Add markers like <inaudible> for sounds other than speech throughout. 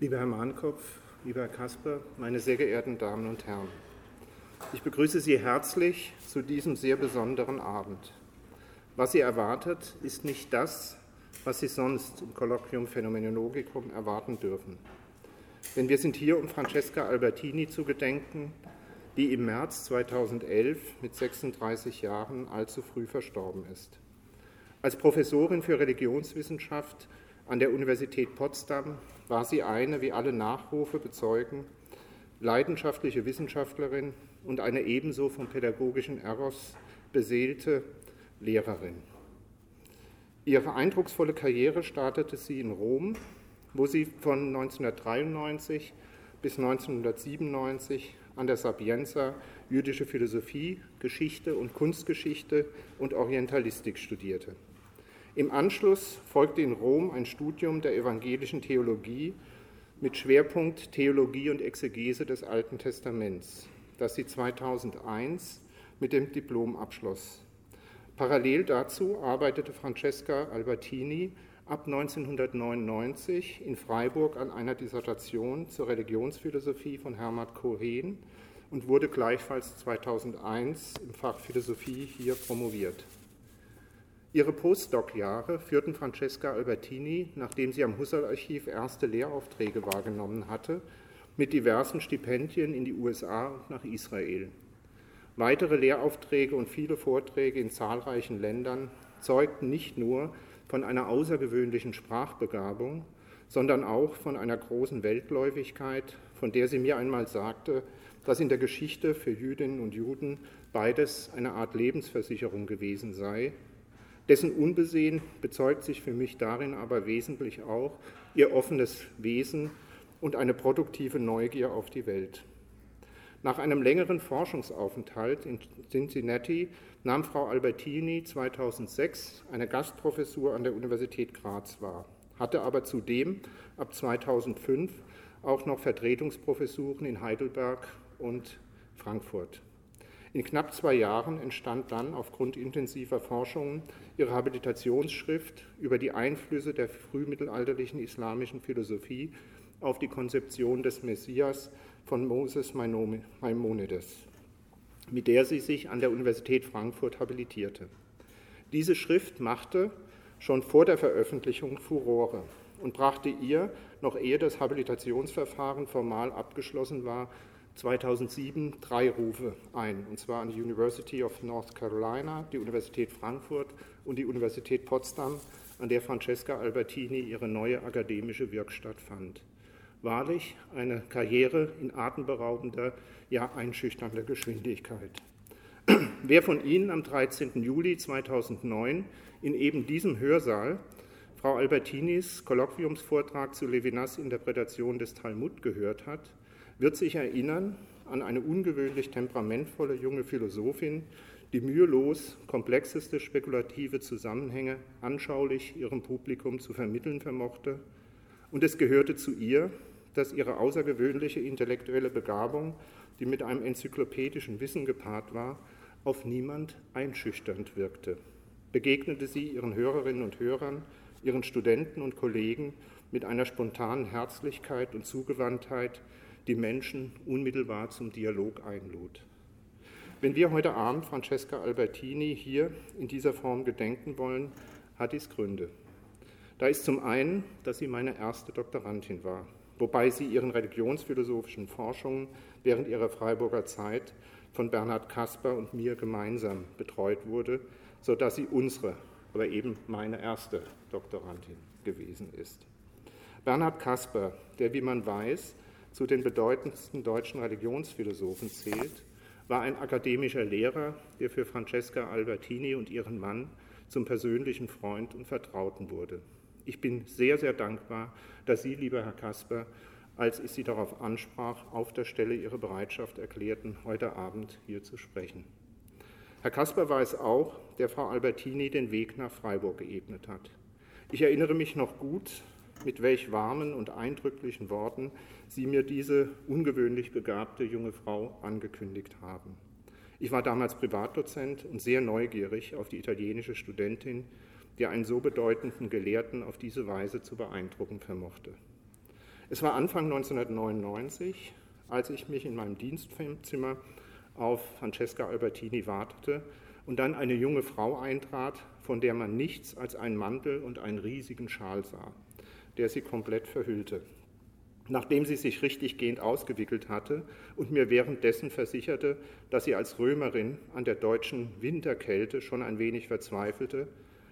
Lieber Herr Mahnkopf, lieber Herr Kasper, meine sehr geehrten Damen und Herren, ich begrüße Sie herzlich zu diesem sehr besonderen Abend. Was Sie erwartet, ist nicht das, was Sie sonst im Kolloquium Phänomenologicum erwarten dürfen. Denn wir sind hier, um Francesca Albertini zu gedenken, die im März 2011 mit 36 Jahren allzu früh verstorben ist. Als Professorin für Religionswissenschaft an der Universität Potsdam war sie eine, wie alle Nachrufe bezeugen, leidenschaftliche Wissenschaftlerin und eine ebenso vom pädagogischen Eros beseelte Lehrerin. Ihre eindrucksvolle Karriere startete sie in Rom, wo sie von 1993 bis 1997 an der Sapienza jüdische Philosophie, Geschichte und Kunstgeschichte und Orientalistik studierte. Im Anschluss folgte in Rom ein Studium der evangelischen Theologie mit Schwerpunkt Theologie und Exegese des Alten Testaments, das sie 2001 mit dem Diplom abschloss. Parallel dazu arbeitete Francesca Albertini ab 1999 in Freiburg an einer Dissertation zur Religionsphilosophie von Hermann Cohen und wurde gleichfalls 2001 im Fach Philosophie hier promoviert. Ihre Postdoc-Jahre führten Francesca Albertini, nachdem sie am Husserl-Archiv erste Lehraufträge wahrgenommen hatte, mit diversen Stipendien in die USA und nach Israel. Weitere Lehraufträge und viele Vorträge in zahlreichen Ländern zeugten nicht nur von einer außergewöhnlichen Sprachbegabung, sondern auch von einer großen Weltläufigkeit, von der sie mir einmal sagte, dass in der Geschichte für Jüdinnen und Juden beides eine Art Lebensversicherung gewesen sei dessen Unbesehen bezeugt sich für mich darin aber wesentlich auch ihr offenes Wesen und eine produktive Neugier auf die Welt. Nach einem längeren Forschungsaufenthalt in Cincinnati nahm Frau Albertini 2006 eine Gastprofessur an der Universität Graz wahr, hatte aber zudem ab 2005 auch noch Vertretungsprofessuren in Heidelberg und Frankfurt. In knapp zwei Jahren entstand dann aufgrund intensiver Forschungen ihre Habilitationsschrift über die Einflüsse der frühmittelalterlichen islamischen Philosophie auf die Konzeption des Messias von Moses Maimonides, mit der sie sich an der Universität Frankfurt habilitierte. Diese Schrift machte schon vor der Veröffentlichung Furore und brachte ihr, noch ehe das Habilitationsverfahren formal abgeschlossen war, 2007 drei Rufe ein, und zwar an die University of North Carolina, die Universität Frankfurt und die Universität Potsdam, an der Francesca Albertini ihre neue akademische Wirkstatt fand. Wahrlich eine Karriere in atemberaubender, ja einschüchternder Geschwindigkeit. <clears throat> Wer von Ihnen am 13. Juli 2009 in eben diesem Hörsaal Frau Albertinis Kolloquiumsvortrag zu Levinas Interpretation des Talmud gehört hat, wird sich erinnern an eine ungewöhnlich temperamentvolle junge Philosophin, die mühelos komplexeste spekulative Zusammenhänge anschaulich ihrem Publikum zu vermitteln vermochte. Und es gehörte zu ihr, dass ihre außergewöhnliche intellektuelle Begabung, die mit einem enzyklopädischen Wissen gepaart war, auf niemand einschüchternd wirkte. Begegnete sie ihren Hörerinnen und Hörern, ihren Studenten und Kollegen mit einer spontanen Herzlichkeit und Zugewandtheit, die Menschen unmittelbar zum Dialog einlud. Wenn wir heute Abend Francesca Albertini hier in dieser Form gedenken wollen, hat dies Gründe. Da ist zum einen, dass sie meine erste Doktorandin war, wobei sie ihren religionsphilosophischen Forschungen während ihrer Freiburger Zeit von Bernhard Kasper und mir gemeinsam betreut wurde, sodass sie unsere, aber eben meine erste Doktorandin gewesen ist. Bernhard Kasper, der, wie man weiß, zu den bedeutendsten deutschen Religionsphilosophen zählt, war ein akademischer Lehrer, der für Francesca Albertini und ihren Mann zum persönlichen Freund und Vertrauten wurde. Ich bin sehr, sehr dankbar, dass Sie, lieber Herr Kasper, als ich Sie darauf ansprach, auf der Stelle Ihre Bereitschaft erklärten, heute Abend hier zu sprechen. Herr Kasper war es auch, der Frau Albertini den Weg nach Freiburg geebnet hat. Ich erinnere mich noch gut, mit welch warmen und eindrücklichen Worten Sie mir diese ungewöhnlich begabte junge Frau angekündigt haben. Ich war damals Privatdozent und sehr neugierig auf die italienische Studentin, die einen so bedeutenden Gelehrten auf diese Weise zu beeindrucken vermochte. Es war Anfang 1999, als ich mich in meinem Dienstzimmer auf Francesca Albertini wartete und dann eine junge Frau eintrat, von der man nichts als einen Mantel und einen riesigen Schal sah, der sie komplett verhüllte. Nachdem sie sich richtig gehend ausgewickelt hatte und mir währenddessen versicherte, dass sie als Römerin an der deutschen Winterkälte schon ein wenig verzweifelte,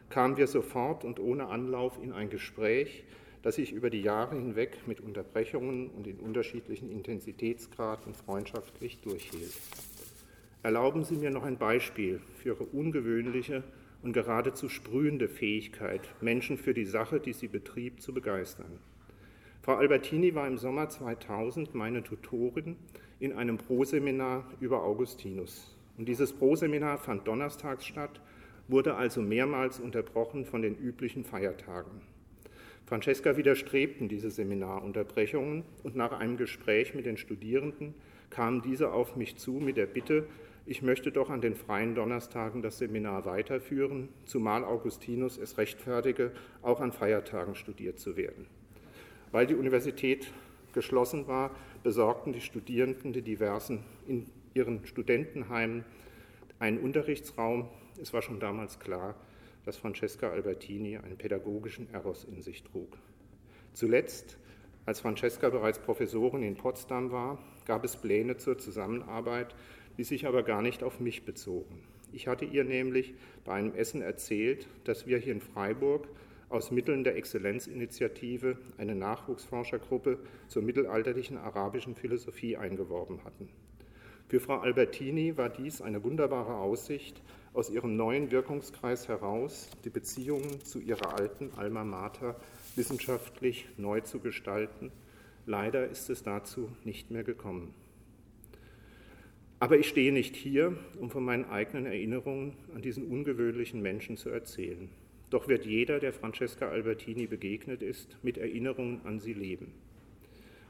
kamen wir sofort und ohne Anlauf in ein Gespräch, das sich über die Jahre hinweg mit Unterbrechungen und in unterschiedlichen Intensitätsgraden freundschaftlich durchhielt. Erlauben Sie mir noch ein Beispiel für Ihre ungewöhnliche und geradezu sprühende Fähigkeit, Menschen für die Sache, die Sie betrieb, zu begeistern. Frau Albertini war im Sommer 2000 meine Tutorin in einem Proseminar über Augustinus. Und dieses Proseminar fand donnerstags statt, wurde also mehrmals unterbrochen von den üblichen Feiertagen. Francesca widerstrebten diese Seminarunterbrechungen und nach einem Gespräch mit den Studierenden kamen diese auf mich zu mit der Bitte, ich möchte doch an den freien Donnerstagen das Seminar weiterführen, zumal Augustinus es rechtfertige, auch an Feiertagen studiert zu werden. Weil die Universität geschlossen war, besorgten die Studierenden die diversen in ihren Studentenheimen einen Unterrichtsraum. Es war schon damals klar, dass Francesca Albertini einen pädagogischen Eros in sich trug. Zuletzt, als Francesca bereits Professorin in Potsdam war, gab es Pläne zur Zusammenarbeit die sich aber gar nicht auf mich bezogen. Ich hatte ihr nämlich bei einem Essen erzählt, dass wir hier in Freiburg aus Mitteln der Exzellenzinitiative eine Nachwuchsforschergruppe zur mittelalterlichen arabischen Philosophie eingeworben hatten. Für Frau Albertini war dies eine wunderbare Aussicht, aus ihrem neuen Wirkungskreis heraus die Beziehungen zu ihrer alten Alma Mater wissenschaftlich neu zu gestalten. Leider ist es dazu nicht mehr gekommen. Aber ich stehe nicht hier, um von meinen eigenen Erinnerungen an diesen ungewöhnlichen Menschen zu erzählen. Doch wird jeder, der Francesca Albertini begegnet ist, mit Erinnerungen an sie leben.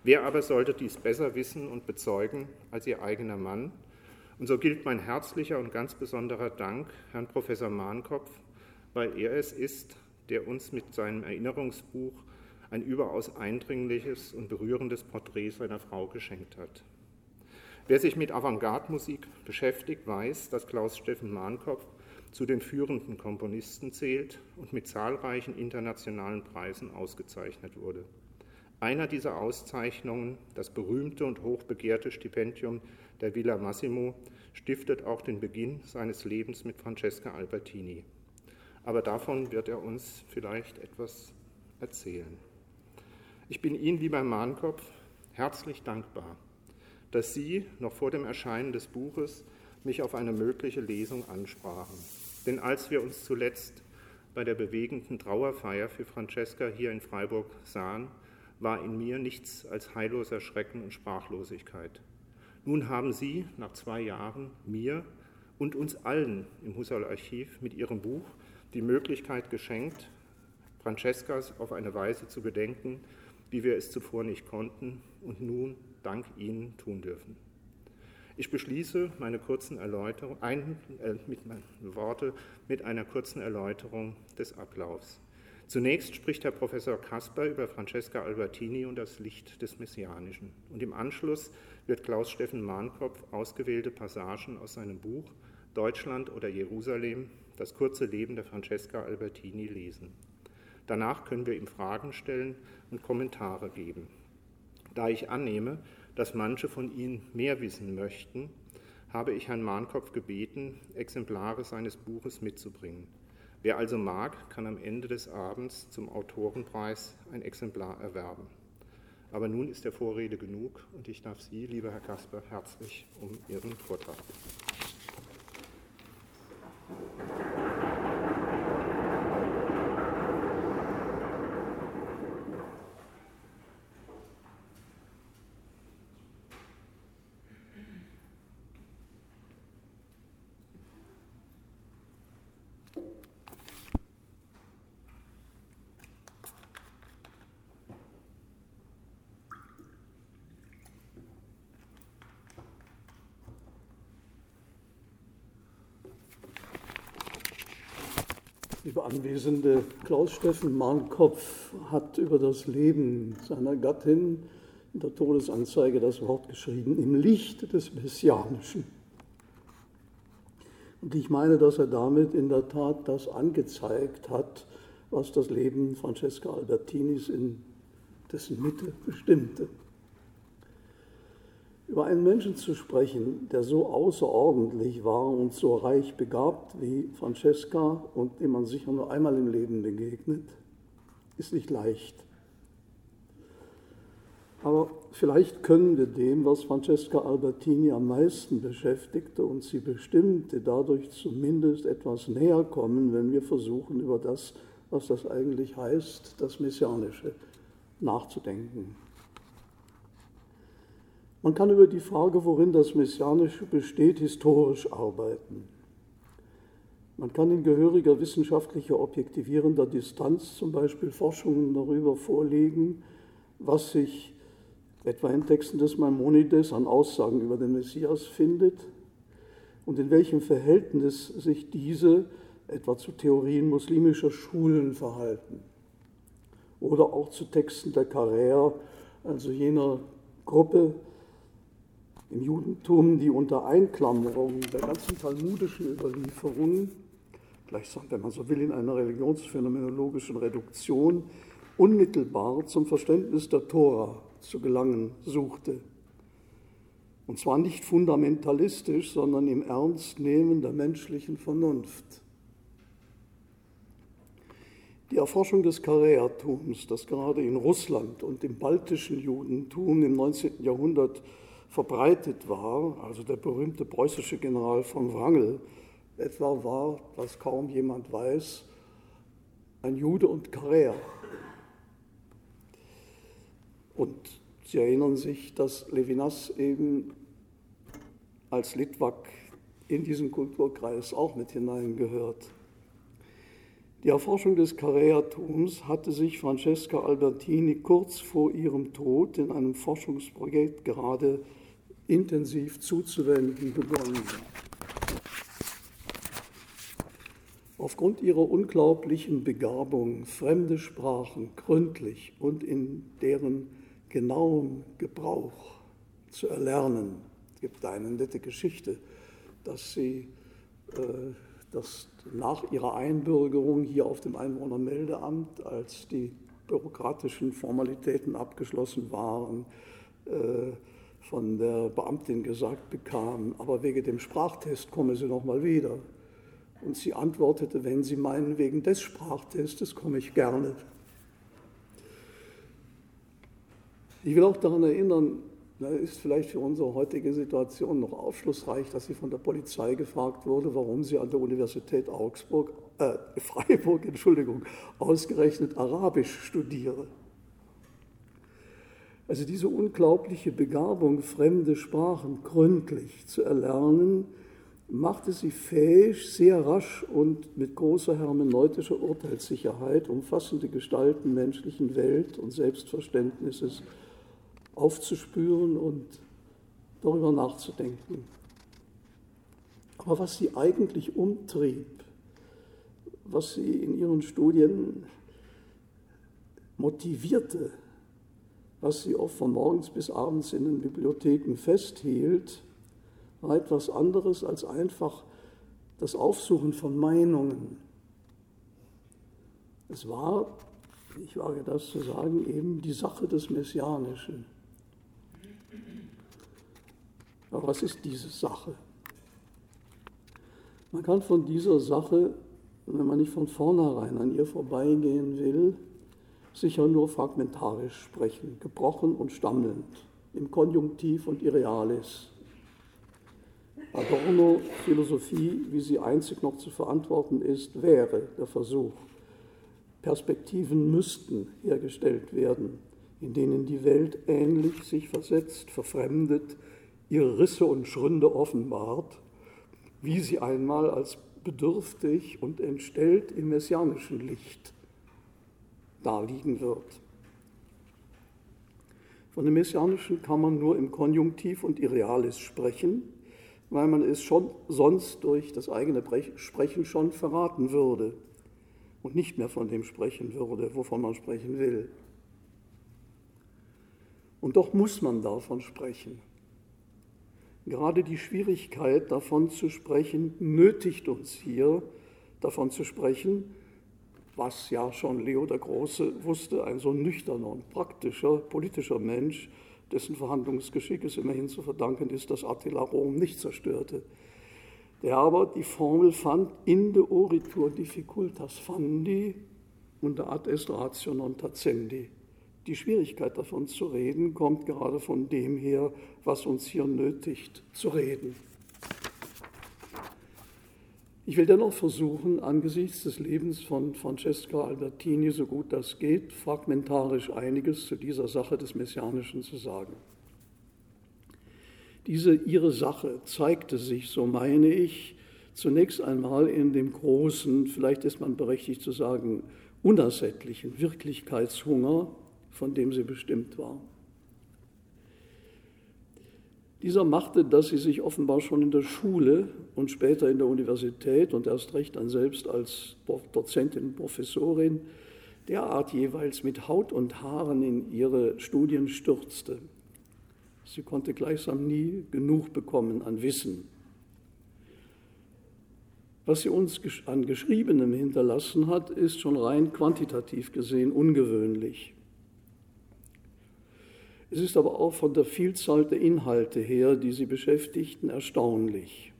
Wer aber sollte dies besser wissen und bezeugen als ihr eigener Mann? Und so gilt mein herzlicher und ganz besonderer Dank Herrn Professor Mahnkopf, weil er es ist, der uns mit seinem Erinnerungsbuch ein überaus eindringliches und berührendes Porträt seiner Frau geschenkt hat. Wer sich mit Avantgarde-Musik beschäftigt, weiß, dass Klaus-Steffen Mahnkopf zu den führenden Komponisten zählt und mit zahlreichen internationalen Preisen ausgezeichnet wurde. Einer dieser Auszeichnungen, das berühmte und hochbegehrte Stipendium der Villa Massimo, stiftet auch den Beginn seines Lebens mit Francesca Albertini. Aber davon wird er uns vielleicht etwas erzählen. Ich bin Ihnen, lieber Mahnkopf, herzlich dankbar dass Sie noch vor dem Erscheinen des Buches mich auf eine mögliche Lesung ansprachen. Denn als wir uns zuletzt bei der bewegenden Trauerfeier für Francesca hier in Freiburg sahen, war in mir nichts als heilloser Schrecken und Sprachlosigkeit. Nun haben Sie nach zwei Jahren mir und uns allen im Husserl-Archiv mit Ihrem Buch die Möglichkeit geschenkt, Francescas auf eine Weise zu gedenken, wie wir es zuvor nicht konnten und nun dank Ihnen tun dürfen. Ich beschließe meine kurzen Erläuterung, ein, äh, mit meinen Worte mit einer kurzen Erläuterung des Ablaufs. Zunächst spricht Herr Professor Kasper über Francesca Albertini und das Licht des Messianischen. Und im Anschluss wird Klaus Steffen Mahnkopf ausgewählte Passagen aus seinem Buch Deutschland oder Jerusalem, das kurze Leben der Francesca Albertini lesen. Danach können wir ihm Fragen stellen und Kommentare geben. Da ich annehme, dass manche von Ihnen mehr wissen möchten, habe ich Herrn Mahnkopf gebeten, Exemplare seines Buches mitzubringen. Wer also mag, kann am Ende des Abends zum Autorenpreis ein Exemplar erwerben. Aber nun ist der Vorrede genug und ich darf Sie, lieber Herr Kasper, herzlich um Ihren Vortrag Liebe Anwesende, Klaus-Steffen Mahnkopf hat über das Leben seiner Gattin in der Todesanzeige das Wort geschrieben, im Licht des Messianischen. Und ich meine, dass er damit in der Tat das angezeigt hat, was das Leben Francesca Albertinis in dessen Mitte bestimmte. Über einen Menschen zu sprechen, der so außerordentlich war und so reich begabt wie Francesca und dem man sicher nur einmal im Leben begegnet, ist nicht leicht. Aber vielleicht können wir dem, was Francesca Albertini am meisten beschäftigte und sie bestimmte, dadurch zumindest etwas näher kommen, wenn wir versuchen, über das, was das eigentlich heißt, das Messianische nachzudenken. Man kann über die Frage, worin das Messianische besteht, historisch arbeiten. Man kann in gehöriger wissenschaftlicher objektivierender Distanz zum Beispiel Forschungen darüber vorlegen, was sich etwa in Texten des Maimonides an Aussagen über den Messias findet und in welchem Verhältnis sich diese etwa zu Theorien muslimischer Schulen verhalten oder auch zu Texten der Carrère, also jener Gruppe, im Judentum, die unter Einklammerung der ganzen talmudischen Überlieferungen, gleichsam, wenn man so will, in einer religionsphänomenologischen Reduktion, unmittelbar zum Verständnis der Tora zu gelangen suchte. Und zwar nicht fundamentalistisch, sondern im Ernstnehmen der menschlichen Vernunft. Die Erforschung des Kareatums, das gerade in Russland und im baltischen Judentum im 19. Jahrhundert verbreitet war, also der berühmte preußische General von Wrangel etwa war, was kaum jemand weiß, ein Jude und Karär. Und Sie erinnern sich, dass Levinas eben als Litwak in diesen Kulturkreis auch mit hineingehört. Die Erforschung des Karäatums hatte sich Francesca Albertini kurz vor ihrem Tod in einem Forschungsprojekt gerade intensiv zuzuwenden begonnen. Aufgrund ihrer unglaublichen Begabung, fremde Sprachen gründlich und in deren genauem Gebrauch zu erlernen. Gibt eine nette Geschichte, dass sie äh, dass nach ihrer Einbürgerung hier auf dem Einwohnermeldeamt, als die bürokratischen Formalitäten abgeschlossen waren, äh, von der Beamtin gesagt bekam, aber wegen dem Sprachtest komme sie noch mal wieder. Und sie antwortete, wenn Sie meinen, wegen des Sprachtestes komme ich gerne. Ich will auch daran erinnern, ist vielleicht für unsere heutige Situation noch aufschlussreich, dass sie von der Polizei gefragt wurde, warum sie an der Universität Augsburg, äh, <laughs> Freiburg, Entschuldigung, ausgerechnet Arabisch studiere. Also diese unglaubliche Begabung, fremde Sprachen gründlich zu erlernen, machte sie fähig, sehr rasch und mit großer hermeneutischer Urteilssicherheit umfassende Gestalten menschlichen Welt und Selbstverständnisses aufzuspüren und darüber nachzudenken. Aber was sie eigentlich umtrieb, was sie in ihren Studien motivierte, was sie oft von morgens bis abends in den Bibliotheken festhielt, war etwas anderes als einfach das Aufsuchen von Meinungen. Es war, ich wage das zu sagen, eben die Sache des Messianischen. Aber was ist diese Sache? Man kann von dieser Sache, wenn man nicht von vornherein an ihr vorbeigehen will, sicher nur fragmentarisch sprechen, gebrochen und stammelnd, im Konjunktiv und Irrealis. Adorno Philosophie, wie sie einzig noch zu verantworten ist, wäre der Versuch. Perspektiven müssten hergestellt werden, in denen die Welt ähnlich sich versetzt, verfremdet, ihre Risse und Schründe offenbart, wie sie einmal als bedürftig und entstellt im messianischen Licht darliegen wird. Von dem Messianischen kann man nur im Konjunktiv und Irrealis sprechen, weil man es schon sonst durch das eigene Sprechen schon verraten würde. und nicht mehr von dem sprechen würde, wovon man sprechen will. Und doch muss man davon sprechen. Gerade die Schwierigkeit, davon zu sprechen, nötigt uns hier, davon zu sprechen, was ja schon Leo der Große wusste, ein so nüchterner und praktischer politischer Mensch, dessen Verhandlungsgeschick es immerhin zu verdanken ist, dass Attila Rom nicht zerstörte, der aber die Formel fand, inde oritur difficultas fandi und ad est ratio non tacendi. Die Schwierigkeit davon zu reden kommt gerade von dem her, was uns hier nötigt zu reden. Ich will dennoch versuchen, angesichts des Lebens von Francesca Albertini, so gut das geht, fragmentarisch einiges zu dieser Sache des Messianischen zu sagen. Diese ihre Sache zeigte sich, so meine ich, zunächst einmal in dem großen, vielleicht ist man berechtigt zu sagen, unersättlichen Wirklichkeitshunger, von dem sie bestimmt war. Dieser machte, dass sie sich offenbar schon in der Schule und später in der Universität und erst recht dann selbst als Dozentin Professorin derart jeweils mit Haut und Haaren in ihre Studien stürzte. Sie konnte gleichsam nie genug bekommen an Wissen. Was sie uns an Geschriebenem hinterlassen hat, ist schon rein quantitativ gesehen ungewöhnlich. Es ist aber auch von der Vielzahl der Inhalte her, die sie beschäftigten, erstaunlich.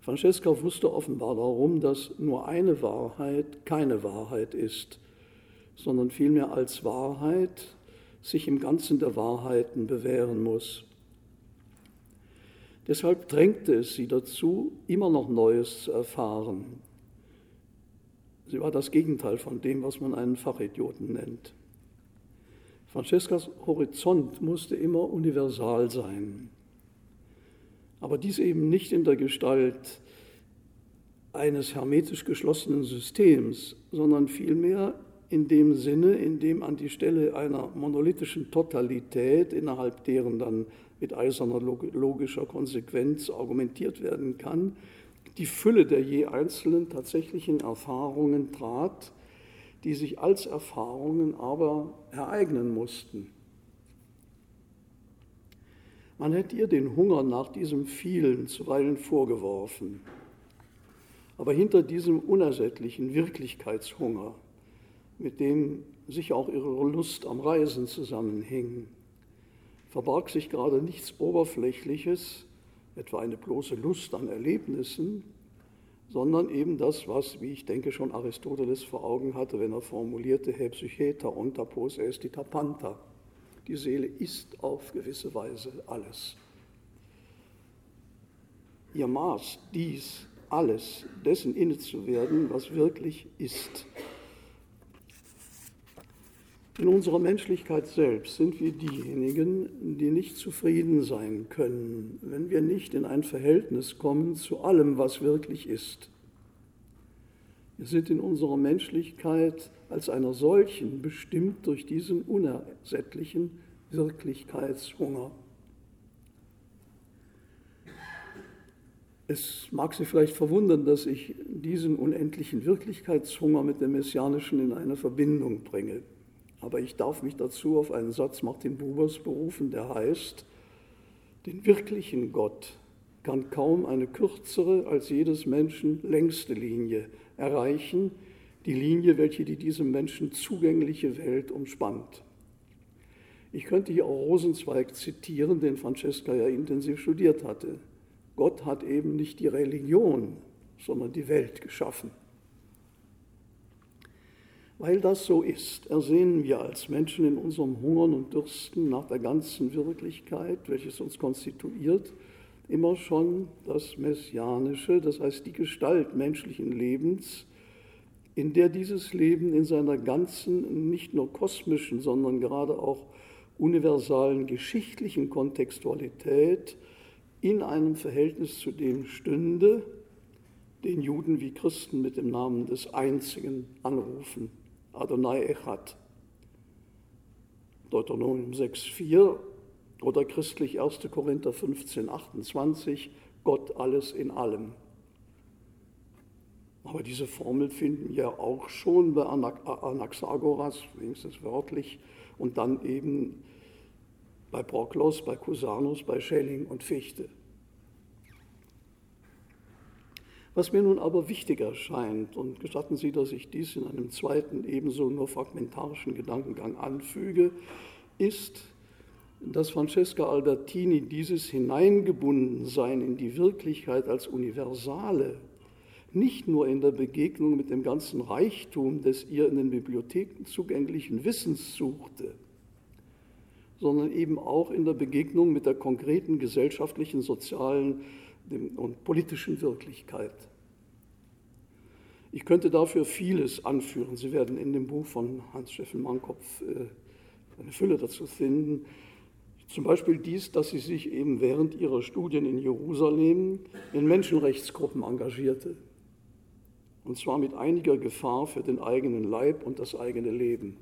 Francesca wusste offenbar darum, dass nur eine Wahrheit keine Wahrheit ist, sondern vielmehr als Wahrheit sich im Ganzen der Wahrheiten bewähren muss. Deshalb drängte es sie dazu, immer noch Neues zu erfahren. Sie war das Gegenteil von dem, was man einen Fachidioten nennt. Francescas Horizont musste immer universal sein, aber dies eben nicht in der Gestalt eines hermetisch geschlossenen Systems, sondern vielmehr in dem Sinne, in dem an die Stelle einer monolithischen Totalität, innerhalb deren dann mit eiserner logischer Konsequenz argumentiert werden kann, die Fülle der je einzelnen tatsächlichen Erfahrungen trat, die sich als Erfahrungen aber ereignen mussten. Man hätte ihr den Hunger nach diesem vielen zuweilen vorgeworfen. Aber hinter diesem unersättlichen Wirklichkeitshunger, mit dem sich auch ihre Lust am Reisen zusammenhing, verbarg sich gerade nichts Oberflächliches, etwa eine bloße Lust an Erlebnissen, sondern eben das, was, wie ich denke, schon Aristoteles vor Augen hatte, wenn er formulierte, he psycheta ontapos esti tapanta. Die Seele ist auf gewisse Weise alles. Ihr Maß, dies, alles, dessen inne zu werden, was wirklich ist. In unserer Menschlichkeit selbst sind wir diejenigen, die nicht zufrieden sein können, wenn wir nicht in ein Verhältnis kommen zu allem, was wirklich ist. Wir sind in unserer Menschlichkeit als einer solchen bestimmt durch diesen unersättlichen Wirklichkeitshunger. Es mag Sie vielleicht verwundern, dass ich diesen unendlichen Wirklichkeitshunger mit dem Messianischen in eine Verbindung bringe. Aber ich darf mich dazu auf einen Satz Martin Bubers berufen, der heißt, den wirklichen Gott kann kaum eine kürzere als jedes Menschen längste Linie erreichen, die Linie, welche die diesem Menschen zugängliche Welt umspannt. Ich könnte hier auch Rosenzweig zitieren, den Francesca ja intensiv studiert hatte. Gott hat eben nicht die Religion, sondern die Welt geschaffen. Weil das so ist, ersehnen wir als Menschen in unserem Hungern und Dürsten nach der ganzen Wirklichkeit, welches uns konstituiert, immer schon das Messianische, das heißt die Gestalt menschlichen Lebens, in der dieses Leben in seiner ganzen, nicht nur kosmischen, sondern gerade auch universalen geschichtlichen Kontextualität in einem Verhältnis zu dem stünde, den Juden wie Christen mit dem Namen des Einzigen anrufen. Adonai Echad. Deuteronomium 6,4 oder christlich 1. Korinther 15, 28, Gott alles in allem. Aber diese Formel finden wir auch schon bei Anaxagoras, wenigstens wörtlich, und dann eben bei Proklos, bei Cusanus, bei Schelling und Fichte. Was mir nun aber wichtig erscheint, und gestatten Sie, dass ich dies in einem zweiten, ebenso nur fragmentarischen Gedankengang anfüge, ist, dass Francesca Albertini dieses Hineingebundensein in die Wirklichkeit als Universale nicht nur in der Begegnung mit dem ganzen Reichtum des ihr in den Bibliotheken zugänglichen Wissens suchte, sondern eben auch in der Begegnung mit der konkreten gesellschaftlichen, sozialen und politischen Wirklichkeit. Ich könnte dafür vieles anführen. Sie werden in dem Buch von Hans-Steffen Mannkopf äh, eine Fülle dazu finden. Zum Beispiel dies, dass sie sich eben während ihrer Studien in Jerusalem in Menschenrechtsgruppen engagierte. Und zwar mit einiger Gefahr für den eigenen Leib und das eigene Leben.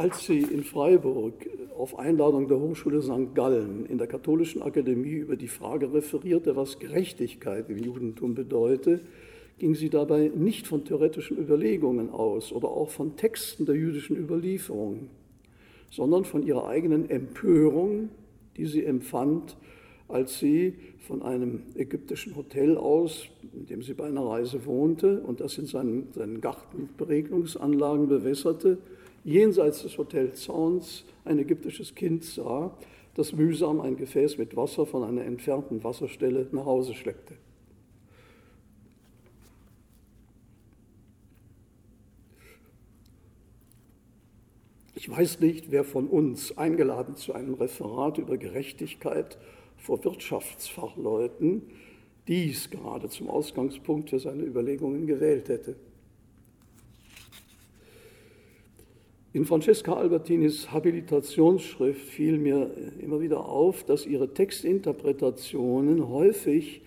Als sie in Freiburg auf Einladung der Hochschule St. Gallen in der Katholischen Akademie über die Frage referierte, was Gerechtigkeit im Judentum bedeute, ging sie dabei nicht von theoretischen Überlegungen aus oder auch von Texten der jüdischen Überlieferung, sondern von ihrer eigenen Empörung, die sie empfand, als sie von einem ägyptischen Hotel aus, in dem sie bei einer Reise wohnte und das in seinen, seinen Garten Beregnungsanlagen bewässerte, jenseits des Hotelzauns ein ägyptisches Kind sah, das mühsam ein Gefäß mit Wasser von einer entfernten Wasserstelle nach Hause schleppte. Ich weiß nicht, wer von uns eingeladen zu einem Referat über Gerechtigkeit vor Wirtschaftsfachleuten dies gerade zum Ausgangspunkt für seine Überlegungen gewählt hätte. In Francesca Albertinis Habilitationsschrift fiel mir immer wieder auf, dass ihre Textinterpretationen häufig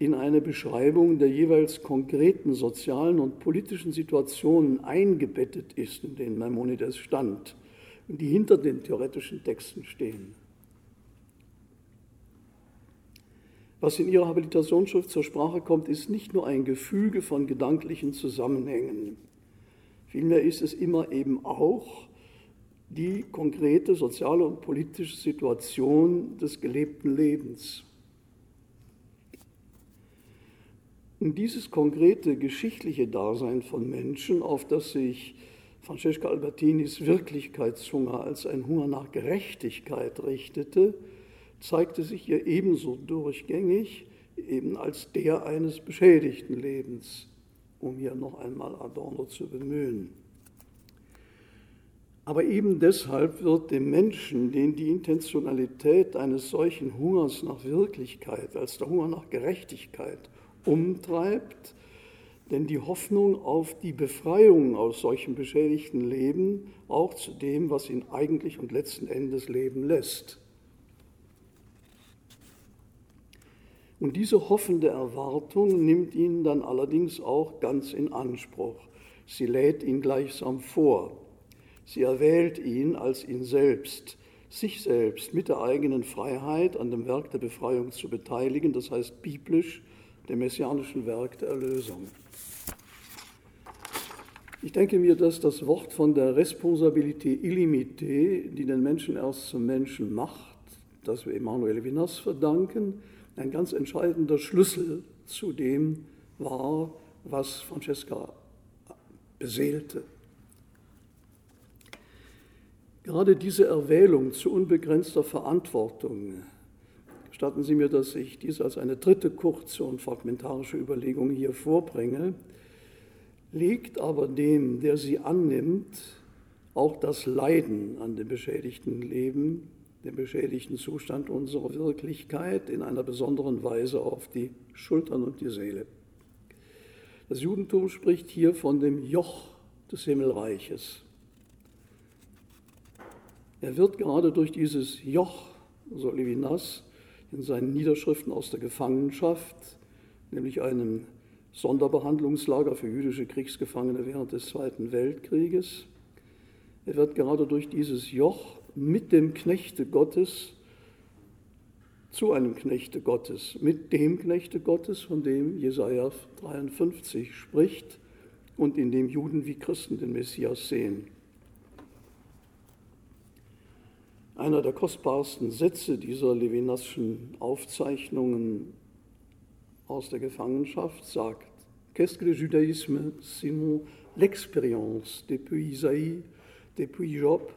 in eine Beschreibung der jeweils konkreten sozialen und politischen Situationen eingebettet ist, in denen Maimonides stand und die hinter den theoretischen Texten stehen. Was in ihrer Habilitationsschrift zur Sprache kommt, ist nicht nur ein Gefüge von gedanklichen Zusammenhängen, Vielmehr ist es immer eben auch die konkrete soziale und politische Situation des gelebten Lebens. Und dieses konkrete geschichtliche Dasein von Menschen, auf das sich Francesca Albertinis Wirklichkeitshunger als ein Hunger nach Gerechtigkeit richtete, zeigte sich ihr ebenso durchgängig eben als der eines beschädigten Lebens um hier noch einmal Adorno zu bemühen. Aber eben deshalb wird dem Menschen, den die Intentionalität eines solchen Hungers nach Wirklichkeit, als der Hunger nach Gerechtigkeit umtreibt, denn die Hoffnung auf die Befreiung aus solchem beschädigten Leben auch zu dem, was ihn eigentlich und letzten Endes leben lässt. Und diese hoffende Erwartung nimmt ihn dann allerdings auch ganz in Anspruch. Sie lädt ihn gleichsam vor. Sie erwählt ihn als ihn selbst, sich selbst mit der eigenen Freiheit an dem Werk der Befreiung zu beteiligen, das heißt biblisch dem messianischen Werk der Erlösung. Ich denke mir, dass das Wort von der Responsabilité illimitée, die den Menschen erst zum Menschen macht, das wir Emmanuel Levinas verdanken, ein ganz entscheidender Schlüssel zu dem war, was Francesca beseelte. Gerade diese Erwählung zu unbegrenzter Verantwortung, gestatten Sie mir, dass ich dies als eine dritte kurze und fragmentarische Überlegung hier vorbringe, liegt aber dem, der sie annimmt, auch das Leiden an dem beschädigten Leben den beschädigten Zustand unserer Wirklichkeit in einer besonderen Weise auf die Schultern und die Seele. Das Judentum spricht hier von dem Joch des Himmelreiches. Er wird gerade durch dieses Joch, so Levinas, in seinen Niederschriften aus der Gefangenschaft, nämlich einem Sonderbehandlungslager für jüdische Kriegsgefangene während des Zweiten Weltkrieges, er wird gerade durch dieses Joch mit dem Knechte Gottes zu einem Knechte Gottes, mit dem Knechte Gottes, von dem Jesaja 53 spricht und in dem Juden wie Christen den Messias sehen. Einer der kostbarsten Sätze dieser Levinasschen Aufzeichnungen aus der Gefangenschaft sagt, Qu'est-ce que le judaïsme, sinon l'expérience depuis Isaïe, depuis Job,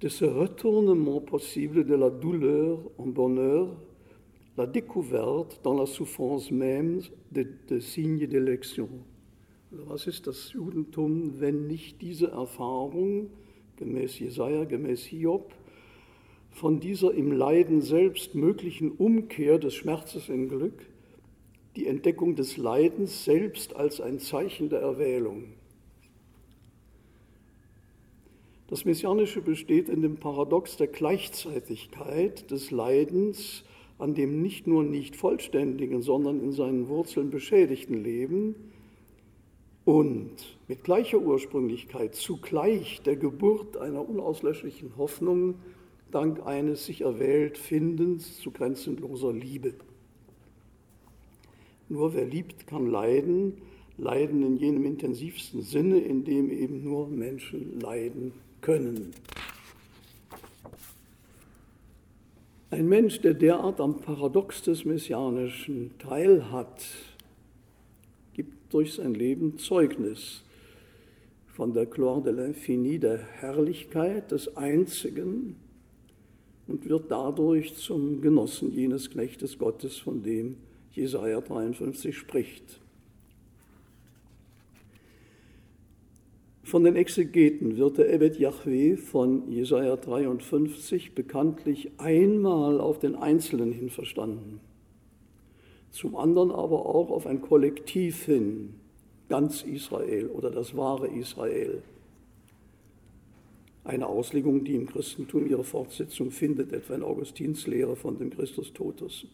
de ce retournement possible de la douleur en bonheur, la découverte dans la souffrance même des de signes d'élection. Was ist das Judentum, wenn nicht diese Erfahrung, gemäß Jesaja, gemäß Hiob, von dieser im Leiden selbst möglichen Umkehr des Schmerzes in Glück, die Entdeckung des Leidens selbst als ein Zeichen der Erwählung. Das Messianische besteht in dem Paradox der Gleichzeitigkeit des Leidens an dem nicht nur nicht vollständigen, sondern in seinen Wurzeln beschädigten Leben und mit gleicher Ursprünglichkeit zugleich der Geburt einer unauslöschlichen Hoffnung dank eines sich erwählt Findens zu grenzenloser Liebe. Nur wer liebt, kann leiden, leiden in jenem intensivsten Sinne, in dem eben nur Menschen leiden können. Ein Mensch, der derart am Paradox des Messianischen teilhat, gibt durch sein Leben Zeugnis von der Gloire de l'Infini, der Herrlichkeit des Einzigen und wird dadurch zum Genossen jenes Knechtes Gottes, von dem Jesaja 53 spricht. Von den Exegeten wird der Evet Yahweh von Jesaja 53 bekanntlich einmal auf den Einzelnen hin verstanden, zum anderen aber auch auf ein Kollektiv hin, ganz Israel oder das wahre Israel. Eine Auslegung, die im Christentum ihre Fortsetzung findet, etwa in Augustins Lehre von dem Christus Totus.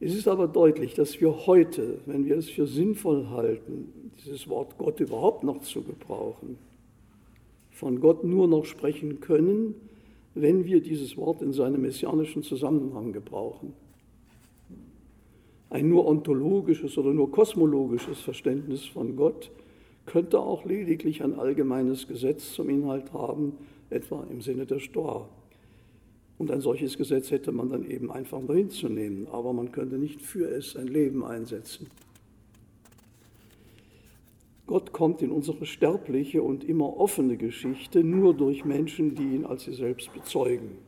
Es ist aber deutlich, dass wir heute, wenn wir es für sinnvoll halten, dieses Wort Gott überhaupt noch zu gebrauchen, von Gott nur noch sprechen können, wenn wir dieses Wort in seinem messianischen Zusammenhang gebrauchen. Ein nur ontologisches oder nur kosmologisches Verständnis von Gott könnte auch lediglich ein allgemeines Gesetz zum Inhalt haben, etwa im Sinne der Stoa. Und ein solches Gesetz hätte man dann eben einfach nur hinzunehmen, aber man könnte nicht für es ein Leben einsetzen. Gott kommt in unsere sterbliche und immer offene Geschichte nur durch Menschen, die ihn als sie selbst bezeugen.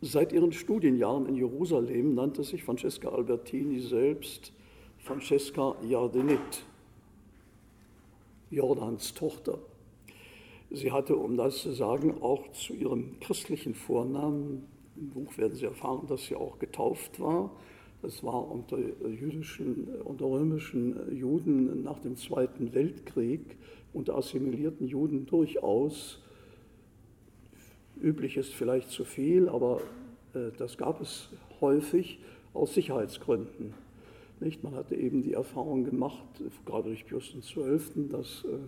Seit ihren Studienjahren in Jerusalem nannte sich Francesca Albertini selbst Francesca Jardenit. Jordans Tochter. Sie hatte, um das zu sagen, auch zu ihrem christlichen Vornamen, im Buch werden Sie erfahren, dass sie auch getauft war. Das war unter, jüdischen, unter römischen Juden nach dem Zweiten Weltkrieg, unter assimilierten Juden durchaus üblich ist vielleicht zu viel, aber äh, das gab es häufig aus Sicherheitsgründen. Nicht? Man hatte eben die Erfahrung gemacht, gerade durch Pius XII., dass äh,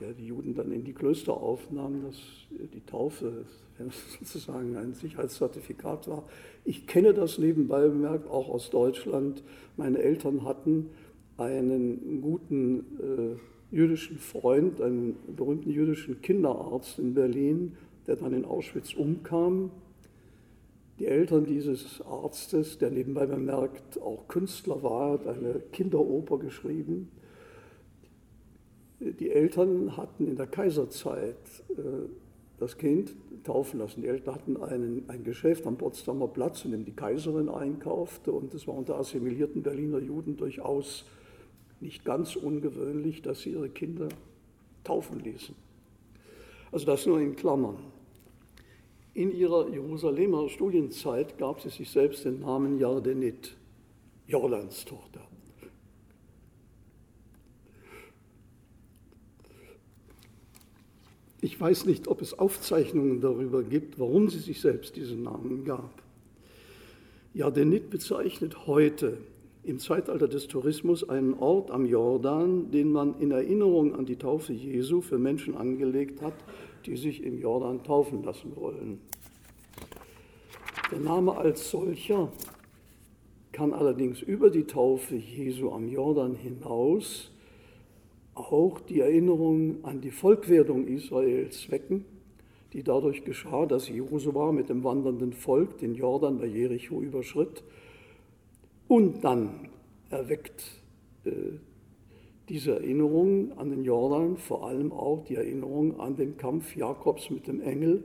der die Juden dann in die Klöster aufnahm, dass die Taufe <laughs> sozusagen ein Sicherheitszertifikat war. Ich kenne das nebenbei bemerkt auch aus Deutschland. Meine Eltern hatten einen guten äh, jüdischen Freund, einen berühmten jüdischen Kinderarzt in Berlin, der dann in Auschwitz umkam die Eltern dieses Arztes, der nebenbei bemerkt auch Künstler war, hat eine Kinderoper geschrieben. Die Eltern hatten in der Kaiserzeit äh, das Kind taufen lassen. Die Eltern hatten einen, ein Geschäft am Potsdamer Platz, in dem die Kaiserin einkaufte. Und es war unter assimilierten Berliner Juden durchaus nicht ganz ungewöhnlich, dass sie ihre Kinder taufen ließen. Also das nur in Klammern. In ihrer Jerusalemer Studienzeit gab sie sich selbst den Namen Jardenit, Jordans Tochter. Ich weiß nicht, ob es Aufzeichnungen darüber gibt, warum sie sich selbst diesen Namen gab. Jardenit bezeichnet heute im Zeitalter des Tourismus einen Ort am Jordan, den man in Erinnerung an die Taufe Jesu für Menschen angelegt hat, die sich im Jordan taufen lassen wollen. Der Name als solcher kann allerdings über die Taufe Jesu am Jordan hinaus auch die Erinnerung an die Volkwerdung Israels wecken, die dadurch geschah, dass Josua mit dem wandernden Volk den Jordan bei Jericho überschritt und dann erweckt äh, diese Erinnerung an den Jordan vor allem auch die Erinnerung an den Kampf Jakobs mit dem Engel,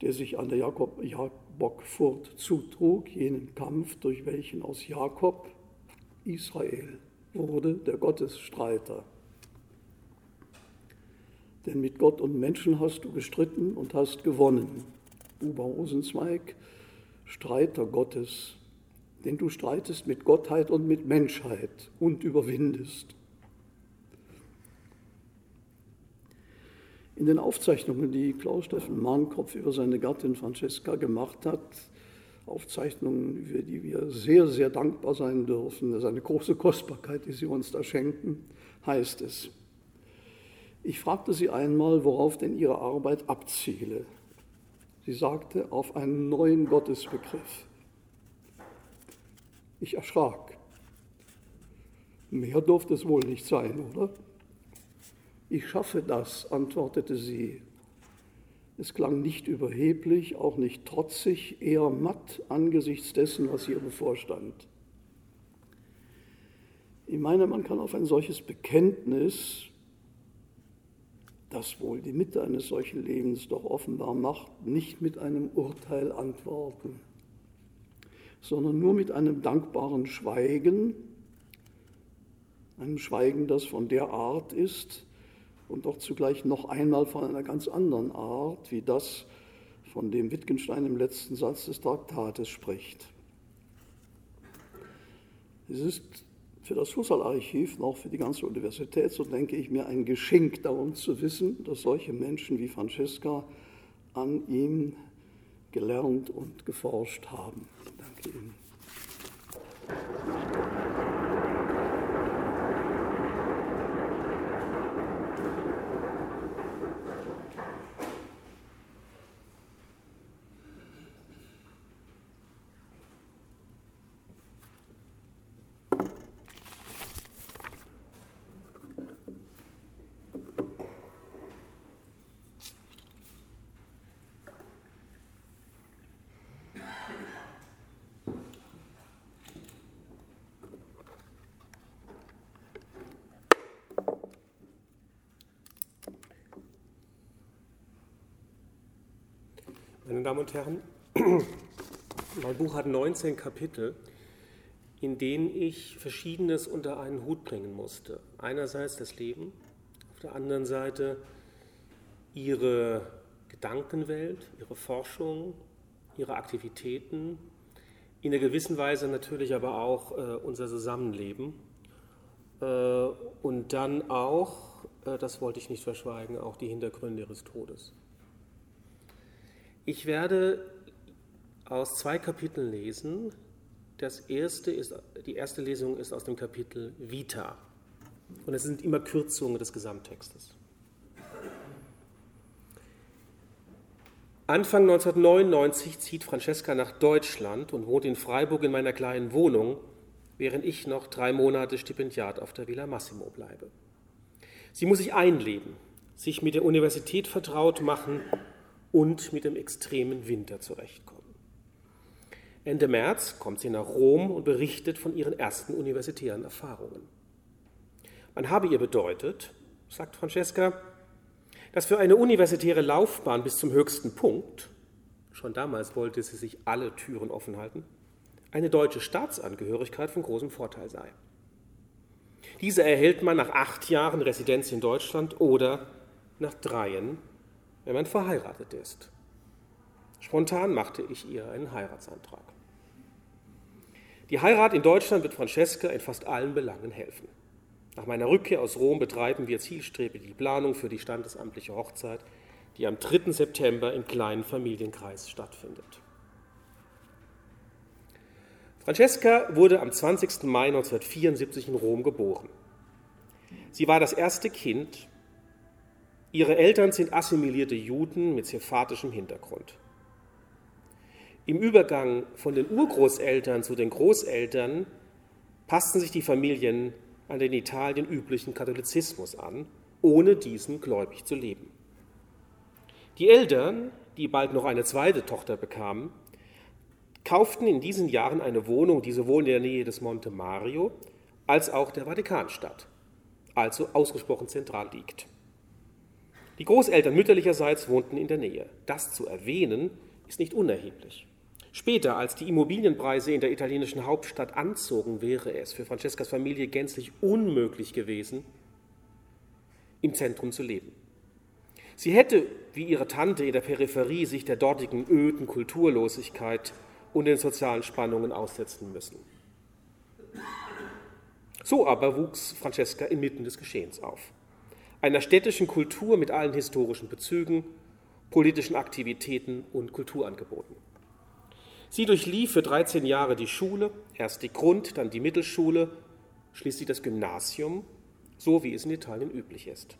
der sich an der Jakob, Jabokfurt zutrug, jenen Kampf, durch welchen aus Jakob Israel wurde, der Gottesstreiter. Denn mit Gott und Menschen hast du gestritten und hast gewonnen. Uber Rosenzweig, Streiter Gottes denn du streitest mit Gottheit und mit Menschheit und überwindest. In den Aufzeichnungen, die Klaus Steffen Mahnkopf über seine Gattin Francesca gemacht hat, Aufzeichnungen, für die wir sehr, sehr dankbar sein dürfen, das ist eine große Kostbarkeit, die Sie uns da schenken, heißt es. Ich fragte sie einmal, worauf denn ihre Arbeit abziele. Sie sagte, auf einen neuen Gottesbegriff. Ich erschrak. Mehr durfte es wohl nicht sein, oder? Ich schaffe das, antwortete sie. Es klang nicht überheblich, auch nicht trotzig, eher matt angesichts dessen, was ihr bevorstand. Ich meine, man kann auf ein solches Bekenntnis, das wohl die Mitte eines solchen Lebens doch offenbar macht, nicht mit einem Urteil antworten sondern nur mit einem dankbaren Schweigen, einem Schweigen, das von der Art ist und doch zugleich noch einmal von einer ganz anderen Art, wie das, von dem Wittgenstein im letzten Satz des Traktates spricht. Es ist für das Husserl-Archiv, noch für die ganze Universität, so denke ich mir, ein Geschenk darum zu wissen, dass solche Menschen wie Francesca an ihm gelernt und geforscht haben. Danke Ihnen. Damen und Herren, <clears throat> mein Buch hat 19 Kapitel, in denen ich Verschiedenes unter einen Hut bringen musste. Einerseits das Leben, auf der anderen Seite ihre Gedankenwelt, ihre Forschung, ihre Aktivitäten, in einer gewissen Weise natürlich aber auch äh, unser Zusammenleben äh, und dann auch, äh, das wollte ich nicht verschweigen, auch die Hintergründe ihres Todes. Ich werde aus zwei Kapiteln lesen. Das erste ist, die erste Lesung ist aus dem Kapitel Vita. Und es sind immer Kürzungen des Gesamttextes. Anfang 1999 zieht Francesca nach Deutschland und wohnt in Freiburg in meiner kleinen Wohnung, während ich noch drei Monate Stipendiat auf der Villa Massimo bleibe. Sie muss sich einleben, sich mit der Universität vertraut machen und mit dem extremen Winter zurechtkommen. Ende März kommt sie nach Rom und berichtet von ihren ersten universitären Erfahrungen. Man habe ihr bedeutet, sagt Francesca, dass für eine universitäre Laufbahn bis zum höchsten Punkt, schon damals wollte sie sich alle Türen offen halten, eine deutsche Staatsangehörigkeit von großem Vorteil sei. Diese erhält man nach acht Jahren Residenz in Deutschland oder nach dreien wenn man verheiratet ist. Spontan machte ich ihr einen Heiratsantrag. Die Heirat in Deutschland wird Francesca in fast allen Belangen helfen. Nach meiner Rückkehr aus Rom betreiben wir zielstrebig die Planung für die standesamtliche Hochzeit, die am 3. September im kleinen Familienkreis stattfindet. Francesca wurde am 20. Mai 1974 in Rom geboren. Sie war das erste Kind. Ihre Eltern sind assimilierte Juden mit sephatischem Hintergrund. Im Übergang von den Urgroßeltern zu den Großeltern passten sich die Familien an den Italien üblichen Katholizismus an, ohne diesen gläubig zu leben. Die Eltern, die bald noch eine zweite Tochter bekamen, kauften in diesen Jahren eine Wohnung, die sowohl in der Nähe des Monte Mario als auch der Vatikanstadt, also ausgesprochen zentral liegt. Die Großeltern mütterlicherseits wohnten in der Nähe. Das zu erwähnen ist nicht unerheblich. Später, als die Immobilienpreise in der italienischen Hauptstadt anzogen, wäre es für Francescas Familie gänzlich unmöglich gewesen, im Zentrum zu leben. Sie hätte, wie ihre Tante in der Peripherie, sich der dortigen öden Kulturlosigkeit und den sozialen Spannungen aussetzen müssen. So aber wuchs Francesca inmitten des Geschehens auf. Einer städtischen Kultur mit allen historischen Bezügen, politischen Aktivitäten und Kulturangeboten. Sie durchlief für 13 Jahre die Schule, erst die Grund-, dann die Mittelschule, schließlich das Gymnasium, so wie es in Italien üblich ist.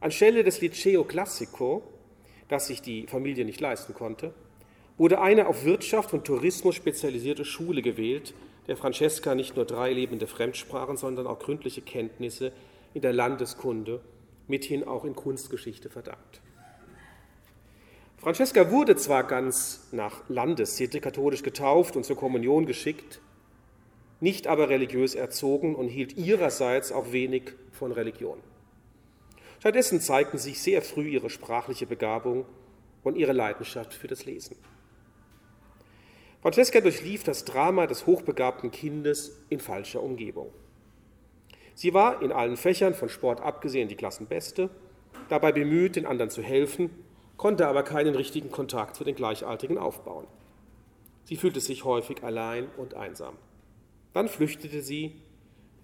Anstelle des Liceo Classico, das sich die Familie nicht leisten konnte, wurde eine auf Wirtschaft und Tourismus spezialisierte Schule gewählt, der Francesca nicht nur drei lebende Fremdsprachen, sondern auch gründliche Kenntnisse in der Landeskunde, mithin auch in Kunstgeschichte verdankt. Francesca wurde zwar ganz nach Landessitte katholisch getauft und zur Kommunion geschickt, nicht aber religiös erzogen und hielt ihrerseits auch wenig von Religion. Stattdessen zeigten sich sehr früh ihre sprachliche Begabung und ihre Leidenschaft für das Lesen. Francesca durchlief das Drama des hochbegabten Kindes in falscher Umgebung. Sie war in allen Fächern von Sport abgesehen die Klassenbeste, dabei bemüht, den anderen zu helfen konnte aber keinen richtigen Kontakt zu den Gleichaltrigen aufbauen. Sie fühlte sich häufig allein und einsam. Dann flüchtete sie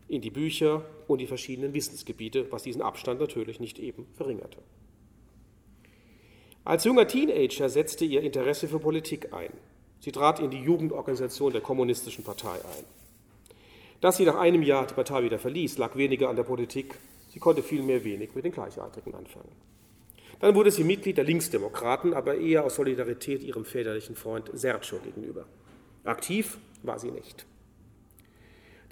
in die Bücher und die verschiedenen Wissensgebiete, was diesen Abstand natürlich nicht eben verringerte. Als junger Teenager setzte ihr Interesse für Politik ein. Sie trat in die Jugendorganisation der Kommunistischen Partei ein. Dass sie nach einem Jahr die Partei wieder verließ, lag weniger an der Politik, sie konnte vielmehr wenig mit den Gleichaltrigen anfangen. Dann wurde sie Mitglied der Linksdemokraten, aber eher aus Solidarität ihrem väterlichen Freund Sergio gegenüber. Aktiv war sie nicht.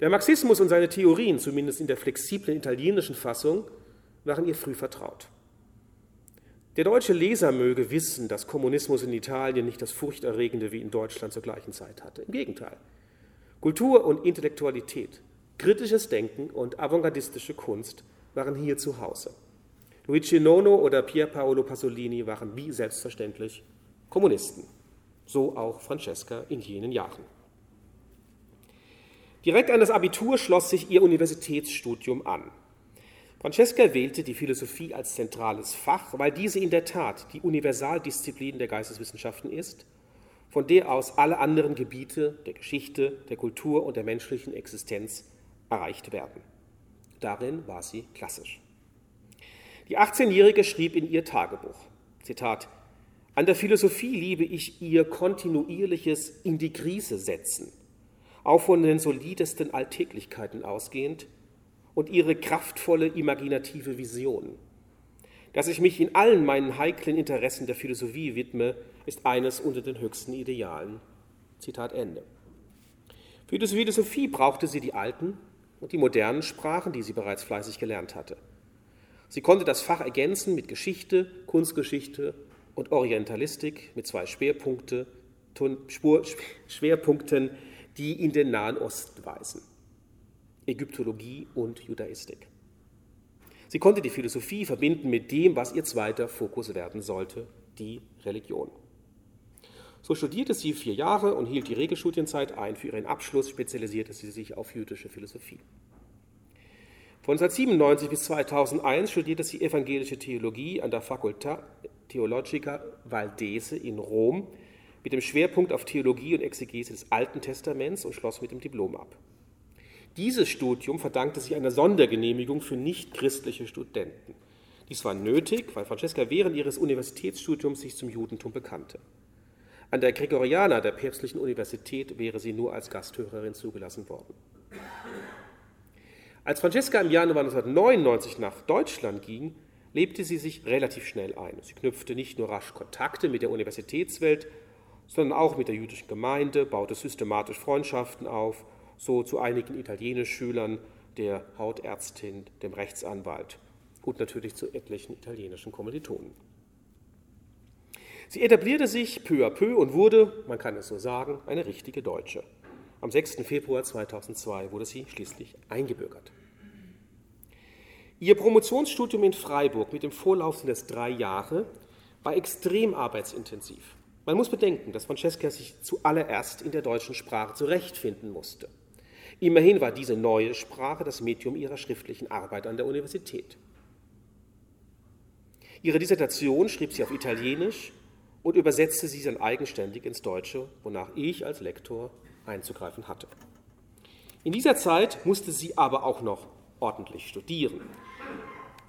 Der Marxismus und seine Theorien, zumindest in der flexiblen italienischen Fassung, waren ihr früh vertraut. Der deutsche Leser möge wissen, dass Kommunismus in Italien nicht das Furchterregende wie in Deutschland zur gleichen Zeit hatte. Im Gegenteil. Kultur und Intellektualität, kritisches Denken und avantgardistische Kunst waren hier zu Hause. Luigi Nono oder Pier Paolo Pasolini waren wie selbstverständlich Kommunisten. So auch Francesca in jenen Jahren. Direkt an das Abitur schloss sich ihr Universitätsstudium an. Francesca wählte die Philosophie als zentrales Fach, weil diese in der Tat die Universaldisziplin der Geisteswissenschaften ist, von der aus alle anderen Gebiete der Geschichte, der Kultur und der menschlichen Existenz erreicht werden. Darin war sie klassisch. Die 18-Jährige schrieb in ihr Tagebuch, Zitat, an der Philosophie liebe ich ihr kontinuierliches in die Krise setzen, auch von den solidesten Alltäglichkeiten ausgehend, und ihre kraftvolle imaginative Vision. Dass ich mich in allen meinen heiklen Interessen der Philosophie widme, ist eines unter den höchsten Idealen. Zitat Ende. Für die Philosophie brauchte sie die alten und die modernen Sprachen, die sie bereits fleißig gelernt hatte. Sie konnte das Fach ergänzen mit Geschichte, Kunstgeschichte und Orientalistik mit zwei Schwerpunkte, Schwerpunkten, die in den Nahen Osten weisen. Ägyptologie und Judaistik. Sie konnte die Philosophie verbinden mit dem, was ihr zweiter Fokus werden sollte, die Religion. So studierte sie vier Jahre und hielt die Regelstudienzeit ein. Für ihren Abschluss spezialisierte sie sich auf jüdische Philosophie. Von 1997 bis 2001 studierte sie evangelische Theologie an der Facultà Theologica Valdese in Rom mit dem Schwerpunkt auf Theologie und Exegese des Alten Testaments und schloss mit dem Diplom ab. Dieses Studium verdankte sich einer Sondergenehmigung für nichtchristliche Studenten. Dies war nötig, weil Francesca während ihres Universitätsstudiums sich zum Judentum bekannte. An der Gregoriana der Päpstlichen Universität wäre sie nur als Gasthörerin zugelassen worden. Als Francesca im Januar 1999 nach Deutschland ging, lebte sie sich relativ schnell ein. Sie knüpfte nicht nur rasch Kontakte mit der Universitätswelt, sondern auch mit der jüdischen Gemeinde, baute systematisch Freundschaften auf, so zu einigen Italienischschülern, der Hautärztin, dem Rechtsanwalt und natürlich zu etlichen italienischen Kommilitonen. Sie etablierte sich peu à peu und wurde, man kann es so sagen, eine richtige Deutsche. Am 6. Februar 2002 wurde sie schließlich eingebürgert. Ihr Promotionsstudium in Freiburg mit dem Vorlauf sind es drei Jahre, war extrem arbeitsintensiv. Man muss bedenken, dass Francesca sich zuallererst in der deutschen Sprache zurechtfinden musste. Immerhin war diese neue Sprache das Medium ihrer schriftlichen Arbeit an der Universität. Ihre Dissertation schrieb sie auf Italienisch und übersetzte sie dann eigenständig ins Deutsche, wonach ich als Lektor einzugreifen hatte. In dieser Zeit musste sie aber auch noch ordentlich studieren.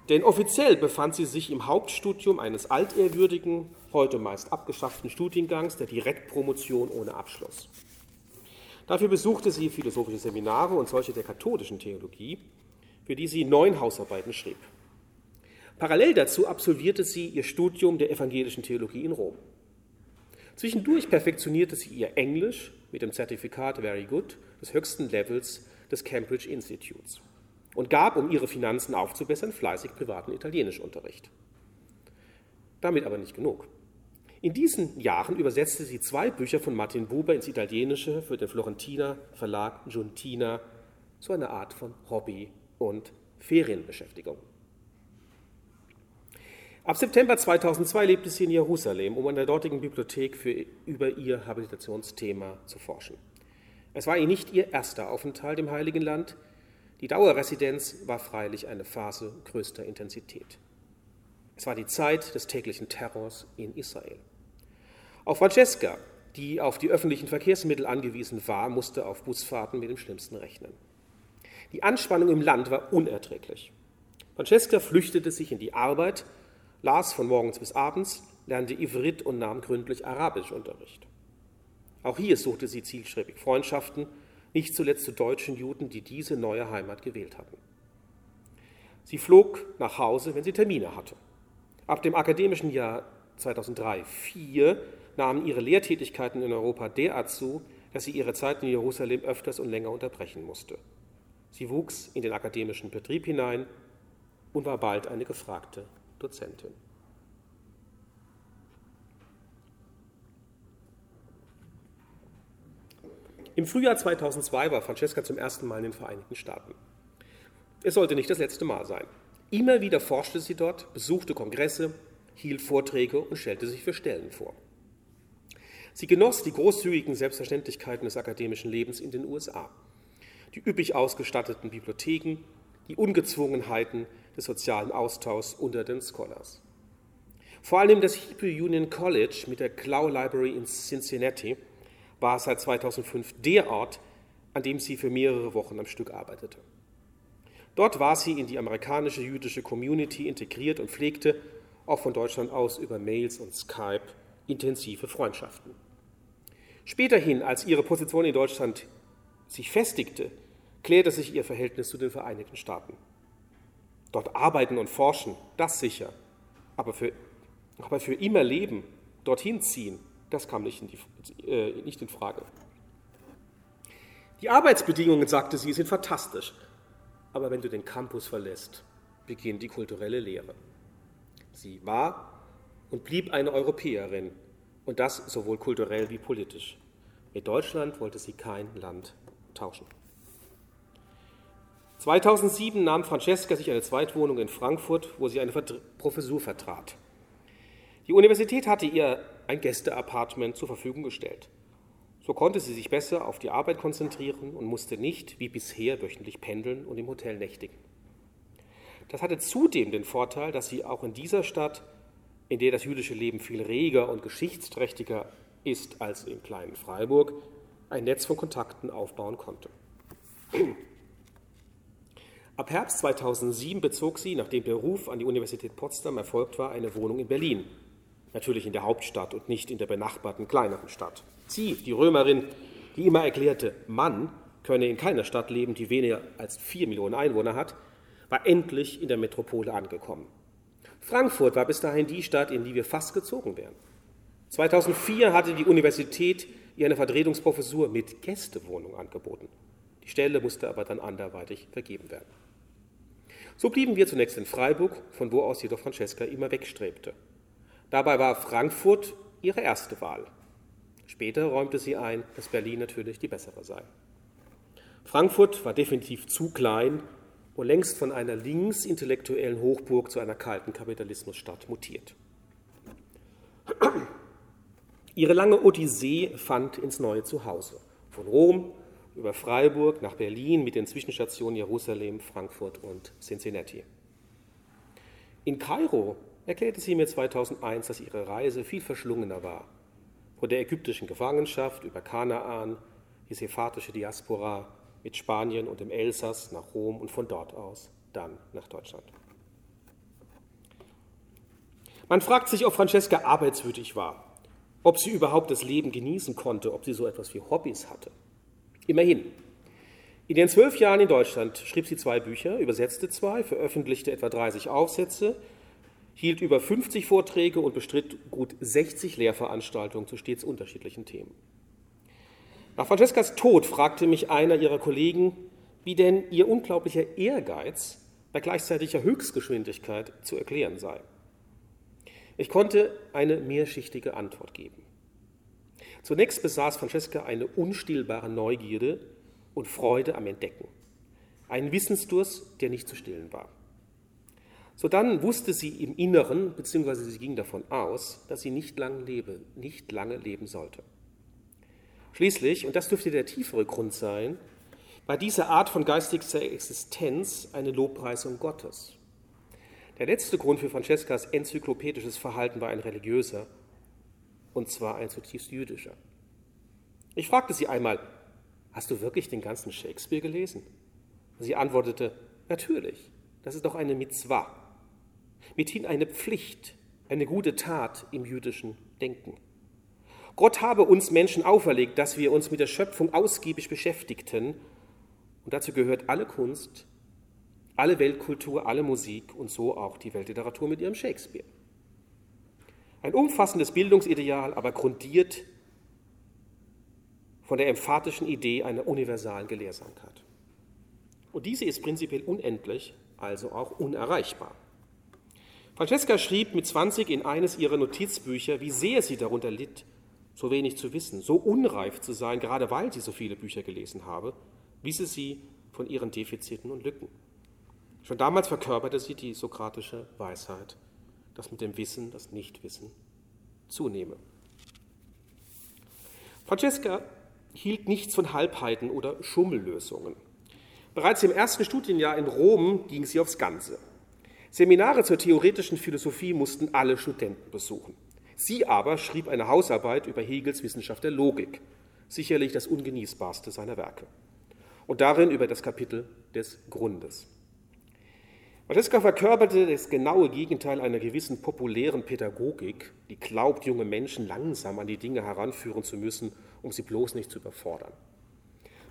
Denn offiziell befand sie sich im Hauptstudium eines altehrwürdigen, heute meist abgeschafften Studiengangs der Direktpromotion ohne Abschluss. Dafür besuchte sie philosophische Seminare und solche der katholischen Theologie, für die sie neun Hausarbeiten schrieb. Parallel dazu absolvierte sie ihr Studium der evangelischen Theologie in Rom. Zwischendurch perfektionierte sie ihr Englisch mit dem Zertifikat Very Good des höchsten Levels des Cambridge Institutes und gab, um ihre Finanzen aufzubessern, fleißig privaten Italienischunterricht. Damit aber nicht genug. In diesen Jahren übersetzte sie zwei Bücher von Martin Buber ins Italienische für den Florentiner Verlag Giuntina, so eine Art von Hobby und Ferienbeschäftigung. Ab September 2002 lebte sie in Jerusalem, um an der dortigen Bibliothek für, über ihr Habilitationsthema zu forschen. Es war ihr nicht ihr erster Aufenthalt im Heiligen Land. Die Dauerresidenz war freilich eine Phase größter Intensität. Es war die Zeit des täglichen Terrors in Israel. Auch Francesca, die auf die öffentlichen Verkehrsmittel angewiesen war, musste auf Busfahrten mit dem Schlimmsten rechnen. Die Anspannung im Land war unerträglich. Francesca flüchtete sich in die Arbeit, las von morgens bis abends, lernte Ivrit und nahm gründlich Arabischunterricht. Auch hier suchte sie zielstrebig Freundschaften, nicht zuletzt zu deutschen Juden, die diese neue Heimat gewählt hatten. Sie flog nach Hause, wenn sie Termine hatte. Ab dem akademischen Jahr 2003-2004 nahmen ihre Lehrtätigkeiten in Europa derart zu, dass sie ihre Zeit in Jerusalem öfters und länger unterbrechen musste. Sie wuchs in den akademischen Betrieb hinein und war bald eine gefragte Dozentin. Im Frühjahr 2002 war Francesca zum ersten Mal in den Vereinigten Staaten. Es sollte nicht das letzte Mal sein. Immer wieder forschte sie dort, besuchte Kongresse, hielt Vorträge und stellte sich für Stellen vor. Sie genoss die großzügigen Selbstverständlichkeiten des akademischen Lebens in den USA, die üppig ausgestatteten Bibliotheken, die Ungezwungenheiten des sozialen Austauschs unter den Scholars. Vor allem das Hebrew Union College mit der Clow Library in Cincinnati war seit 2005 der Ort, an dem sie für mehrere Wochen am Stück arbeitete. Dort war sie in die amerikanische jüdische Community integriert und pflegte, auch von Deutschland aus über Mails und Skype, intensive Freundschaften. Späterhin, als ihre Position in Deutschland sich festigte, klärte sich ihr Verhältnis zu den Vereinigten Staaten. Dort arbeiten und forschen, das sicher, aber für, aber für immer leben, dorthin ziehen, das kam nicht in, die, äh, nicht in Frage. Die Arbeitsbedingungen, sagte sie, sind fantastisch, aber wenn du den Campus verlässt, beginnt die kulturelle Lehre. Sie war und blieb eine Europäerin und das sowohl kulturell wie politisch. Mit Deutschland wollte sie kein Land tauschen. 2007 nahm Francesca sich eine Zweitwohnung in Frankfurt, wo sie eine Professur vertrat. Die Universität hatte ihr ein Gästeapartment zur Verfügung gestellt. So konnte sie sich besser auf die Arbeit konzentrieren und musste nicht wie bisher wöchentlich pendeln und im Hotel nächtigen. Das hatte zudem den Vorteil, dass sie auch in dieser Stadt, in der das jüdische Leben viel reger und geschichtsträchtiger ist als im kleinen Freiburg, ein Netz von Kontakten aufbauen konnte. Ab Herbst 2007 bezog sie, nachdem der Ruf an die Universität Potsdam erfolgt war, eine Wohnung in Berlin. Natürlich in der Hauptstadt und nicht in der benachbarten kleineren Stadt. Sie, die Römerin, die immer erklärte, Mann könne in keiner Stadt leben, die weniger als vier Millionen Einwohner hat, war endlich in der Metropole angekommen. Frankfurt war bis dahin die Stadt, in die wir fast gezogen wären. 2004 hatte die Universität ihr eine Vertretungsprofessur mit Gästewohnung angeboten. Die Stelle musste aber dann anderweitig vergeben werden. So blieben wir zunächst in Freiburg, von wo aus jedoch Francesca immer wegstrebte. Dabei war Frankfurt ihre erste Wahl. Später räumte sie ein, dass Berlin natürlich die bessere sei. Frankfurt war definitiv zu klein und längst von einer linksintellektuellen Hochburg zu einer kalten Kapitalismusstadt mutiert. <clears throat> Ihre lange Odyssee fand ins neue Zuhause. Von Rom über Freiburg nach Berlin mit den Zwischenstationen Jerusalem, Frankfurt und Cincinnati. In Kairo erklärte sie mir 2001, dass ihre Reise viel verschlungener war. Von der ägyptischen Gefangenschaft über Kanaan, die sephartische Diaspora mit Spanien und dem Elsass nach Rom und von dort aus dann nach Deutschland. Man fragt sich, ob Francesca arbeitswütig war, ob sie überhaupt das Leben genießen konnte, ob sie so etwas wie Hobbys hatte. Immerhin. In den zwölf Jahren in Deutschland schrieb sie zwei Bücher, übersetzte zwei, veröffentlichte etwa 30 Aufsätze, hielt über 50 Vorträge und bestritt gut 60 Lehrveranstaltungen zu stets unterschiedlichen Themen. Nach Francescas Tod fragte mich einer ihrer Kollegen, wie denn ihr unglaublicher Ehrgeiz bei gleichzeitiger Höchstgeschwindigkeit zu erklären sei. Ich konnte eine mehrschichtige Antwort geben. Zunächst besaß Francesca eine unstillbare Neugierde und Freude am Entdecken, einen Wissensdurst, der nicht zu stillen war. Sodann wusste sie im Inneren, beziehungsweise sie ging davon aus, dass sie nicht lange lebe, nicht lange leben sollte. Schließlich, und das dürfte der tiefere Grund sein, war diese Art von geistiger Existenz eine Lobpreisung Gottes. Der letzte Grund für Francescas enzyklopädisches Verhalten war ein religiöser, und zwar ein zutiefst jüdischer. Ich fragte sie einmal, hast du wirklich den ganzen Shakespeare gelesen? Sie antwortete, natürlich, das ist doch eine Mitzwa, mithin eine Pflicht, eine gute Tat im jüdischen Denken. Gott habe uns Menschen auferlegt, dass wir uns mit der Schöpfung ausgiebig beschäftigten, und dazu gehört alle Kunst, alle Weltkultur, alle Musik und so auch die Weltliteratur mit ihrem Shakespeare. Ein umfassendes Bildungsideal, aber grundiert von der emphatischen Idee einer universalen Gelehrsamkeit. Und diese ist prinzipiell unendlich, also auch unerreichbar. Francesca schrieb mit 20 in eines ihrer Notizbücher, wie sehr sie darunter litt, so wenig zu wissen, so unreif zu sein, gerade weil sie so viele Bücher gelesen habe, wisse sie von ihren Defiziten und Lücken. Schon damals verkörperte sie die sokratische Weisheit, dass mit dem Wissen das Nichtwissen zunehme. Francesca hielt nichts von Halbheiten oder Schummellösungen. Bereits im ersten Studienjahr in Rom ging sie aufs Ganze. Seminare zur theoretischen Philosophie mussten alle Studenten besuchen. Sie aber schrieb eine Hausarbeit über Hegels Wissenschaft der Logik, sicherlich das ungenießbarste seiner Werke, und darin über das Kapitel des Grundes. Francesca verkörperte das genaue Gegenteil einer gewissen populären Pädagogik, die glaubt, junge Menschen langsam an die Dinge heranführen zu müssen, um sie bloß nicht zu überfordern.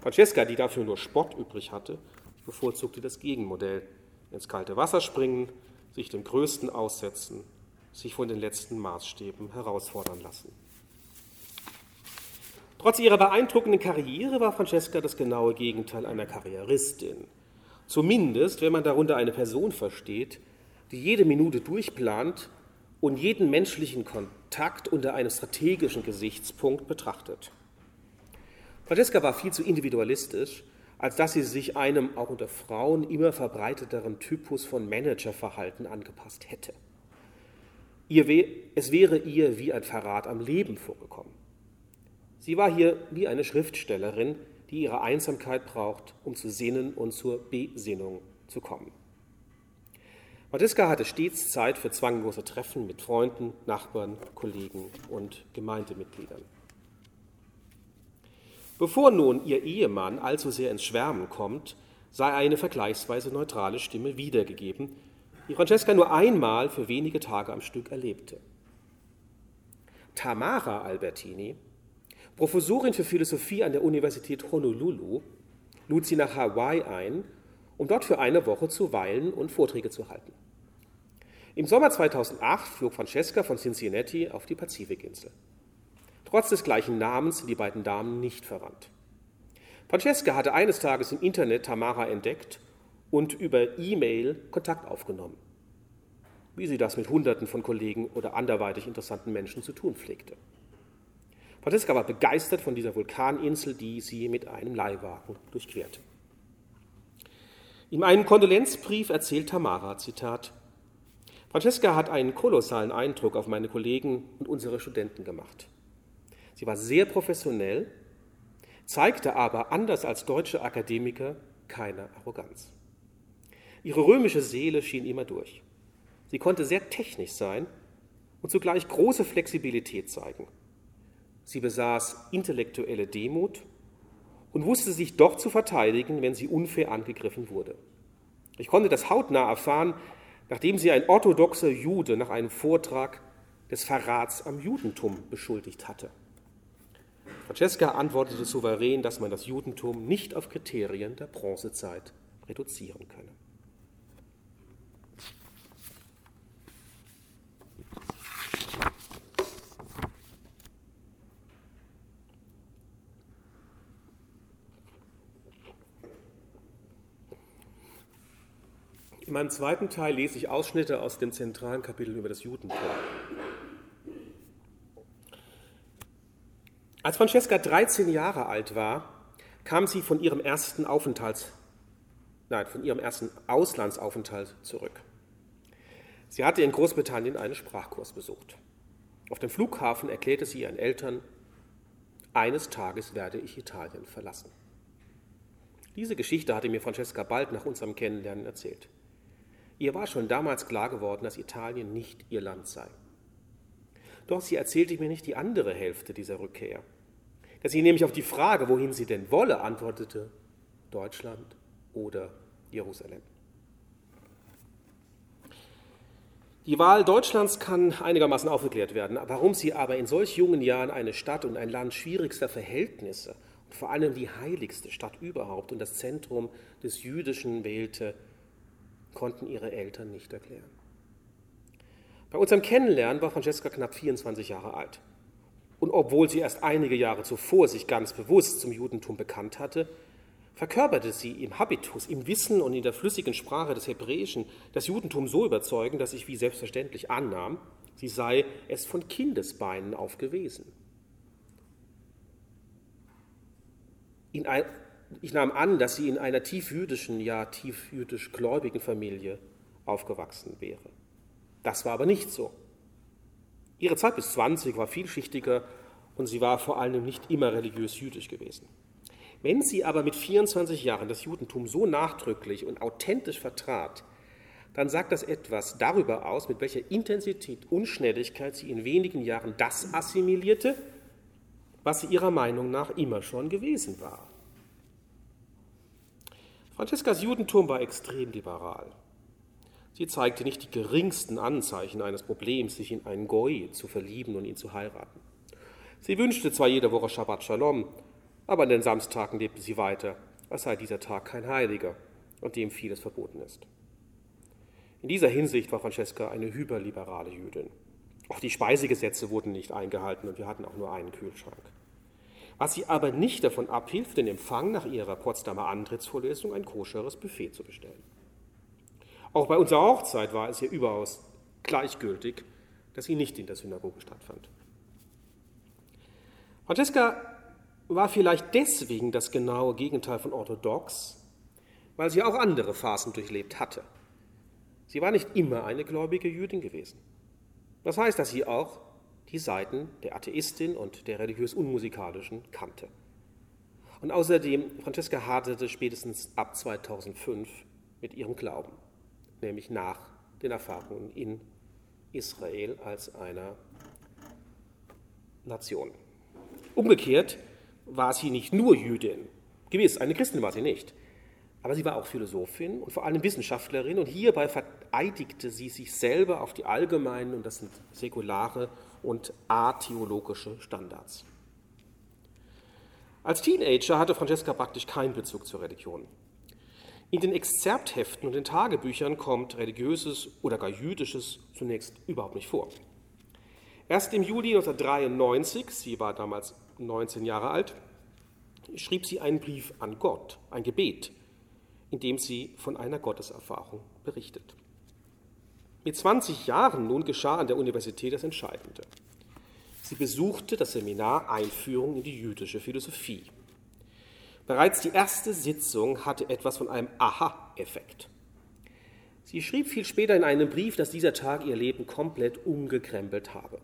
Francesca, die dafür nur Spott übrig hatte, bevorzugte das Gegenmodell. Ins kalte Wasser springen, sich dem Größten aussetzen, sich von den letzten Maßstäben herausfordern lassen. Trotz ihrer beeindruckenden Karriere war Francesca das genaue Gegenteil einer Karrieristin. Zumindest, wenn man darunter eine Person versteht, die jede Minute durchplant und jeden menschlichen Kontakt unter einem strategischen Gesichtspunkt betrachtet. Francesca war viel zu individualistisch, als dass sie sich einem auch unter Frauen immer verbreiteteren Typus von Managerverhalten angepasst hätte. es wäre ihr wie ein Verrat am Leben vorgekommen. Sie war hier wie eine Schriftstellerin, die ihre Einsamkeit braucht, um zu sinnen und zur Besinnung zu kommen. Matiska hatte stets Zeit für zwanglose Treffen mit Freunden, Nachbarn, Kollegen und Gemeindemitgliedern. Bevor nun ihr Ehemann allzu sehr ins Schwärmen kommt, sei eine vergleichsweise neutrale Stimme wiedergegeben, die Francesca nur einmal für wenige Tage am Stück erlebte. Tamara Albertini, Professorin für Philosophie an der Universität Honolulu, lud sie nach Hawaii ein, um dort für eine Woche zu weilen und Vorträge zu halten. Im Sommer 2008 flog Francesca von Cincinnati auf die Pazifikinsel. Trotz des gleichen Namens sind die beiden Damen nicht verwandt. Francesca hatte eines Tages im Internet Tamara entdeckt und über E-Mail Kontakt aufgenommen, wie sie das mit Hunderten von Kollegen oder anderweitig interessanten Menschen zu tun pflegte. Francesca war begeistert von dieser Vulkaninsel, die sie mit einem Leihwagen durchquerte. In einem Kondolenzbrief erzählt Tamara, Zitat, Francesca hat einen kolossalen Eindruck auf meine Kollegen und unsere Studenten gemacht. Sie war sehr professionell, zeigte aber, anders als deutsche Akademiker, keine Arroganz. Ihre römische Seele schien immer durch. Sie konnte sehr technisch sein und zugleich große Flexibilität zeigen. Sie besaß intellektuelle Demut und wusste sich doch zu verteidigen, wenn sie unfair angegriffen wurde. Ich konnte das hautnah erfahren, nachdem sie ein orthodoxer Jude nach einem Vortrag des Verrats am Judentum beschuldigt hatte. Francesca antwortete souverän, dass man das Judentum nicht auf Kriterien der Bronzezeit reduzieren könne. In meinem zweiten Teil lese ich Ausschnitte aus dem zentralen Kapitel über das Judentum. Als Francesca 13 Jahre alt war, kam sie von ihrem ersten Aufenthalts, nein, von ihrem ersten Auslandsaufenthalt zurück. Sie hatte in Großbritannien einen Sprachkurs besucht. Auf dem Flughafen erklärte sie ihren Eltern, eines Tages werde ich Italien verlassen. Diese Geschichte hatte mir Francesca bald nach unserem Kennenlernen erzählt. Ihr war schon damals klar geworden, dass Italien nicht ihr Land sei. Doch sie erzählte mir nicht die andere Hälfte dieser Rückkehr. Dass sie nämlich auf die Frage, wohin sie denn wolle, antwortete, Deutschland oder Jerusalem. Die Wahl Deutschlands kann einigermaßen aufgeklärt werden. Warum sie aber in solch jungen Jahren eine Stadt und ein Land schwierigster Verhältnisse und vor allem die heiligste Stadt überhaupt und das Zentrum des Jüdischen wählte, konnten ihre Eltern nicht erklären. Bei unserem Kennenlernen war Francesca knapp 24 Jahre alt. Und obwohl sie erst einige Jahre zuvor sich ganz bewusst zum Judentum bekannt hatte, verkörperte sie im Habitus, im Wissen und in der flüssigen Sprache des Hebräischen das Judentum so überzeugend, dass ich wie selbstverständlich annahm, sie sei es von Kindesbeinen auf gewesen. In ein, ich nahm an, dass sie in einer tiefjüdischen, ja tiefjüdisch gläubigen Familie aufgewachsen wäre. Das war aber nicht so. Ihre Zeit bis 20 war vielschichtiger und sie war vor allem nicht immer religiös jüdisch gewesen. Wenn sie aber mit 24 Jahren das Judentum so nachdrücklich und authentisch vertrat, dann sagt das etwas darüber aus, mit welcher Intensität und Schnelligkeit sie in wenigen Jahren das assimilierte, was sie ihrer Meinung nach immer schon gewesen war. Francescas Judentum war extrem liberal. Sie zeigte nicht die geringsten Anzeichen eines Problems, sich in einen Goi zu verlieben und ihn zu heiraten. Sie wünschte zwar jede Woche Shabbat Shalom, aber an den Samstagen lebte sie weiter, als sei dieser Tag kein Heiliger und dem vieles verboten ist. In dieser Hinsicht war Francesca eine hyperliberale Jüdin. Auch die Speisegesetze wurden nicht eingehalten und wir hatten auch nur einen Kühlschrank was sie aber nicht davon abhielt, den Empfang nach ihrer Potsdamer Antrittsvorlesung ein koscheres Buffet zu bestellen. Auch bei unserer Hochzeit war es ihr überaus gleichgültig, dass sie nicht in der Synagoge stattfand. Francesca war vielleicht deswegen das genaue Gegenteil von orthodox, weil sie auch andere Phasen durchlebt hatte. Sie war nicht immer eine gläubige Jüdin gewesen. Das heißt, dass sie auch die Seiten der Atheistin und der religiös Unmusikalischen kannte. Und außerdem, Francesca haderte spätestens ab 2005 mit ihrem Glauben, nämlich nach den Erfahrungen in Israel als einer Nation. Umgekehrt war sie nicht nur Jüdin, gewiss, eine Christin war sie nicht, aber sie war auch Philosophin und vor allem Wissenschaftlerin und hierbei vereidigte sie sich selber auf die allgemeinen und das sind säkulare und atheologische Standards. Als Teenager hatte Francesca praktisch keinen Bezug zur Religion. In den Exzerptheften und den Tagebüchern kommt religiöses oder gar jüdisches zunächst überhaupt nicht vor. Erst im Juli 1993, sie war damals 19 Jahre alt, schrieb sie einen Brief an Gott, ein Gebet, in dem sie von einer Gotteserfahrung berichtet. Mit 20 Jahren nun geschah an der Universität das Entscheidende. Sie besuchte das Seminar Einführung in die jüdische Philosophie. Bereits die erste Sitzung hatte etwas von einem Aha-Effekt. Sie schrieb viel später in einem Brief, dass dieser Tag ihr Leben komplett umgekrempelt habe.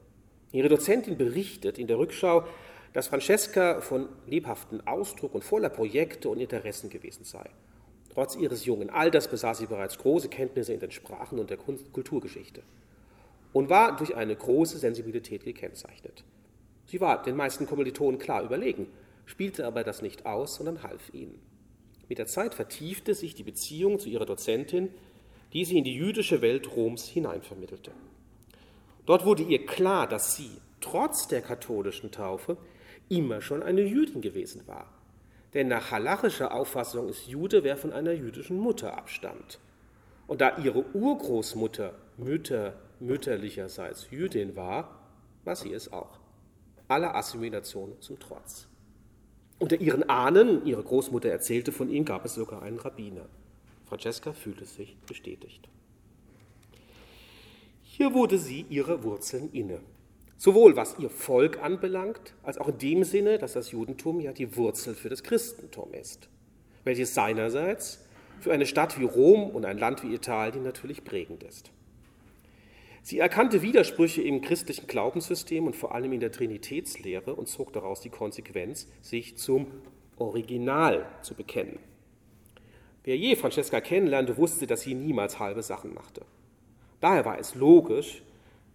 Ihre Dozentin berichtet in der Rückschau, dass Francesca von lebhaftem Ausdruck und voller Projekte und Interessen gewesen sei. Trotz ihres jungen Alters besaß sie bereits große Kenntnisse in den Sprachen und der Kunst Kulturgeschichte und war durch eine große Sensibilität gekennzeichnet. Sie war den meisten Kommilitonen klar überlegen, spielte aber das nicht aus, sondern half ihnen. Mit der Zeit vertiefte sich die Beziehung zu ihrer Dozentin, die sie in die jüdische Welt Roms hineinvermittelte. Dort wurde ihr klar, dass sie, trotz der katholischen Taufe, immer schon eine Jüdin gewesen war. Denn nach halachischer Auffassung ist Jude, wer von einer jüdischen Mutter abstammt. Und da ihre Urgroßmutter Mütter mütterlicherseits Jüdin war, war sie es auch. Aller Assimilation zum Trotz. Unter ihren Ahnen, ihre Großmutter erzählte von ihm, gab es sogar einen Rabbiner. Francesca fühlte sich bestätigt. Hier wurde sie ihre Wurzeln inne. Sowohl was ihr Volk anbelangt, als auch in dem Sinne, dass das Judentum ja die Wurzel für das Christentum ist, welches seinerseits für eine Stadt wie Rom und ein Land wie Italien natürlich prägend ist. Sie erkannte Widersprüche im christlichen Glaubenssystem und vor allem in der Trinitätslehre und zog daraus die Konsequenz, sich zum Original zu bekennen. Wer je Francesca kennenlernte, wusste, dass sie niemals halbe Sachen machte. Daher war es logisch,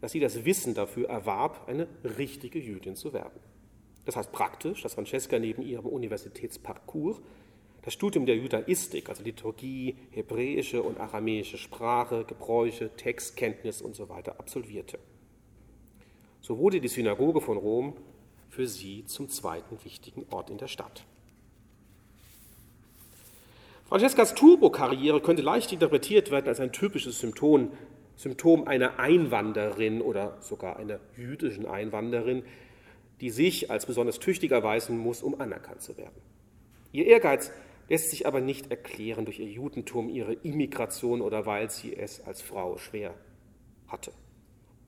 dass sie das Wissen dafür erwarb, eine richtige Jüdin zu werden. Das heißt praktisch, dass Francesca neben ihrem Universitätsparcours das Studium der Judaistik, also Liturgie, hebräische und aramäische Sprache, Gebräuche, Textkenntnis und so absolvierte. So wurde die Synagoge von Rom für sie zum zweiten wichtigen Ort in der Stadt. Francescas Turbo-Karriere könnte leicht interpretiert werden als ein typisches Symptom, Symptom einer Einwanderin oder sogar einer jüdischen Einwanderin, die sich als besonders tüchtig erweisen muss, um anerkannt zu werden. Ihr Ehrgeiz lässt sich aber nicht erklären durch ihr Judentum, ihre Immigration oder weil sie es als Frau schwer hatte.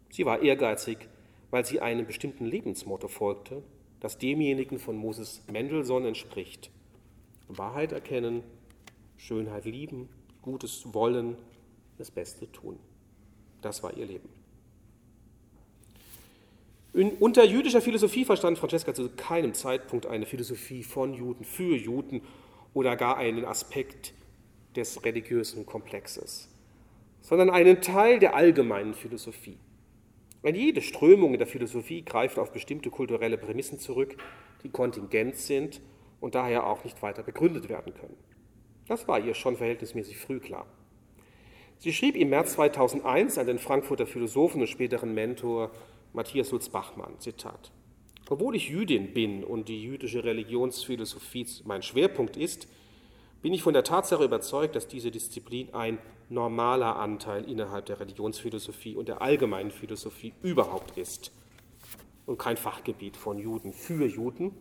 Sie war ehrgeizig, weil sie einem bestimmten Lebensmotto folgte, das demjenigen von Moses Mendelssohn entspricht. Wahrheit erkennen, Schönheit lieben, Gutes wollen, das Beste tun. Das war ihr Leben. In, unter jüdischer Philosophie verstand Francesca zu keinem Zeitpunkt eine Philosophie von Juden, für Juden oder gar einen Aspekt des religiösen Komplexes, sondern einen Teil der allgemeinen Philosophie. Denn jede Strömung in der Philosophie greift auf bestimmte kulturelle Prämissen zurück, die kontingent sind und daher auch nicht weiter begründet werden können. Das war ihr schon verhältnismäßig früh klar. Sie schrieb im März 2001 an den Frankfurter Philosophen und späteren Mentor Matthias Lutz Bachmann, Zitat, obwohl ich Jüdin bin und die jüdische Religionsphilosophie mein Schwerpunkt ist, bin ich von der Tatsache überzeugt, dass diese Disziplin ein normaler Anteil innerhalb der Religionsphilosophie und der allgemeinen Philosophie überhaupt ist und kein Fachgebiet von Juden für Juden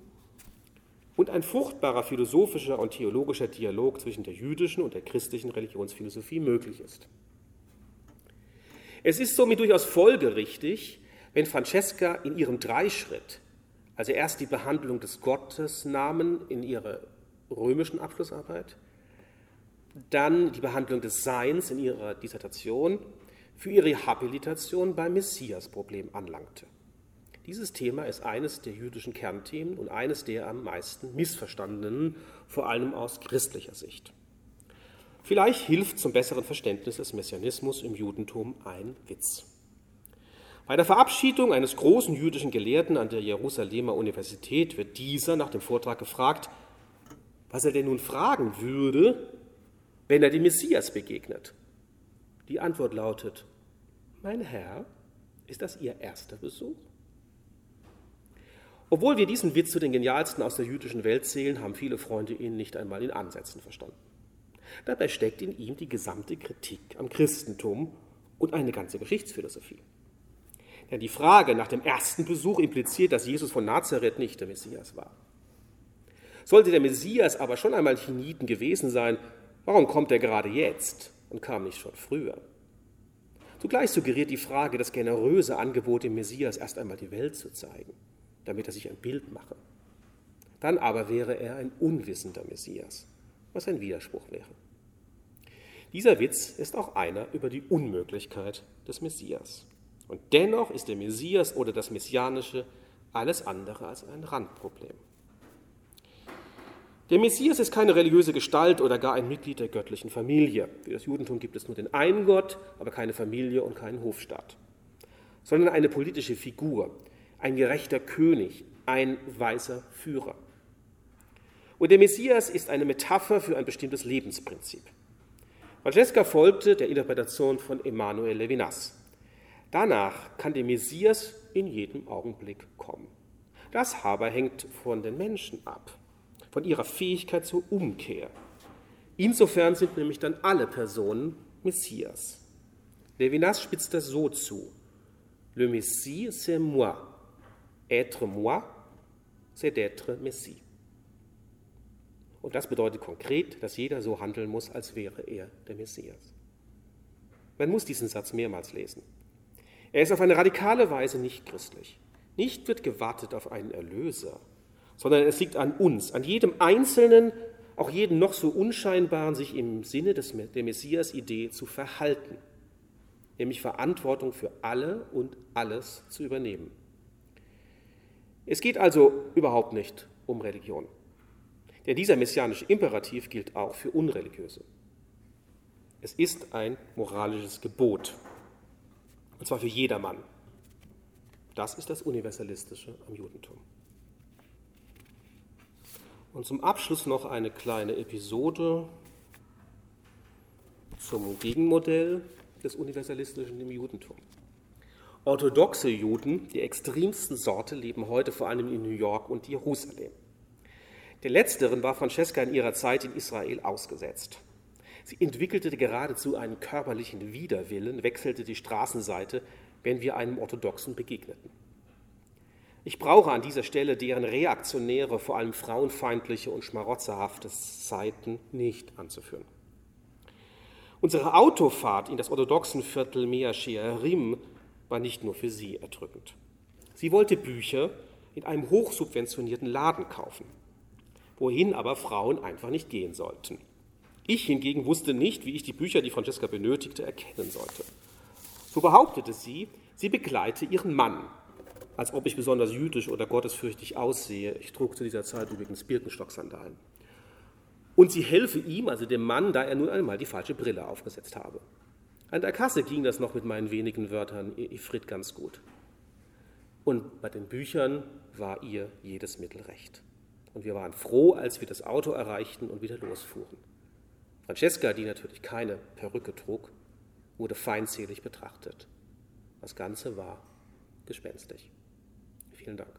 und ein fruchtbarer philosophischer und theologischer Dialog zwischen der jüdischen und der christlichen Religionsphilosophie möglich ist. Es ist somit durchaus folgerichtig, wenn Francesca in ihrem Dreischritt also erst die Behandlung des Gottesnamen in ihrer römischen Abschlussarbeit, dann die Behandlung des Seins in ihrer Dissertation für ihre Habilitation beim Messias-Problem anlangte. Dieses Thema ist eines der jüdischen Kernthemen und eines der am meisten missverstandenen, vor allem aus christlicher Sicht. Vielleicht hilft zum besseren Verständnis des Messianismus im Judentum ein Witz. Bei der Verabschiedung eines großen jüdischen Gelehrten an der Jerusalemer Universität wird dieser nach dem Vortrag gefragt, was er denn nun fragen würde, wenn er dem Messias begegnet. Die Antwort lautet, mein Herr, ist das Ihr erster Besuch? Obwohl wir diesen Witz zu den genialsten aus der jüdischen Welt zählen, haben viele Freunde ihn nicht einmal in Ansätzen verstanden. Dabei steckt in ihm die gesamte Kritik am Christentum und eine ganze Geschichtsphilosophie. Denn die Frage nach dem ersten Besuch impliziert, dass Jesus von Nazareth nicht der Messias war. Sollte der Messias aber schon einmal Chiniten gewesen sein, warum kommt er gerade jetzt und kam nicht schon früher? Zugleich suggeriert die Frage das generöse Angebot, dem Messias erst einmal die Welt zu zeigen damit er sich ein Bild mache. Dann aber wäre er ein unwissender Messias, was ein Widerspruch wäre. Dieser Witz ist auch einer über die Unmöglichkeit des Messias. Und dennoch ist der Messias oder das Messianische alles andere als ein Randproblem. Der Messias ist keine religiöse Gestalt oder gar ein Mitglied der göttlichen Familie. Für das Judentum gibt es nur den einen Gott, aber keine Familie und keinen Hofstaat, sondern eine politische Figur, ein gerechter König, ein weiser Führer. Und der Messias ist eine Metapher für ein bestimmtes Lebensprinzip. Francesca folgte der Interpretation von Emmanuel Levinas. Danach kann der Messias in jedem Augenblick kommen. Das aber hängt von den Menschen ab, von ihrer Fähigkeit zur Umkehr. Insofern sind nämlich dann alle Personen Messias. Levinas spitzt das so zu. Le Messie, c'est moi. Être moi, c'est d'être Messie. Und das bedeutet konkret, dass jeder so handeln muss, als wäre er der Messias. Man muss diesen Satz mehrmals lesen. Er ist auf eine radikale Weise nicht christlich. Nicht wird gewartet auf einen Erlöser, sondern es liegt an uns, an jedem Einzelnen, auch jeden noch so unscheinbaren, sich im Sinne des, der Messias-Idee zu verhalten, nämlich Verantwortung für alle und alles zu übernehmen. Es geht also überhaupt nicht um Religion. Denn dieser messianische Imperativ gilt auch für Unreligiöse. Es ist ein moralisches Gebot. Und zwar für jedermann. Das ist das Universalistische am Judentum. Und zum Abschluss noch eine kleine Episode zum Gegenmodell des Universalistischen im Judentum. Orthodoxe Juden, die extremsten Sorte, leben heute vor allem in New York und Jerusalem. Der letzteren war Francesca in ihrer Zeit in Israel ausgesetzt. Sie entwickelte geradezu einen körperlichen Widerwillen, wechselte die Straßenseite, wenn wir einem Orthodoxen begegneten. Ich brauche an dieser Stelle deren reaktionäre, vor allem frauenfeindliche und schmarotzerhafte Seiten nicht anzuführen. Unsere Autofahrt in das orthodoxen Viertel Mea Shearim war nicht nur für sie erdrückend. Sie wollte Bücher in einem hochsubventionierten Laden kaufen, wohin aber Frauen einfach nicht gehen sollten. Ich hingegen wusste nicht, wie ich die Bücher, die Francesca benötigte, erkennen sollte. So behauptete sie, sie begleite ihren Mann, als ob ich besonders jüdisch oder gottesfürchtig aussehe. Ich trug zu dieser Zeit übrigens Birkenstock-Sandalen. Und sie helfe ihm, also dem Mann, da er nun einmal die falsche Brille aufgesetzt habe. An der Kasse ging das noch mit meinen wenigen Wörtern, Ifrit, ganz gut. Und bei den Büchern war ihr jedes Mittel recht. Und wir waren froh, als wir das Auto erreichten und wieder losfuhren. Francesca, die natürlich keine Perücke trug, wurde feindselig betrachtet. Das Ganze war gespenstisch. Vielen Dank.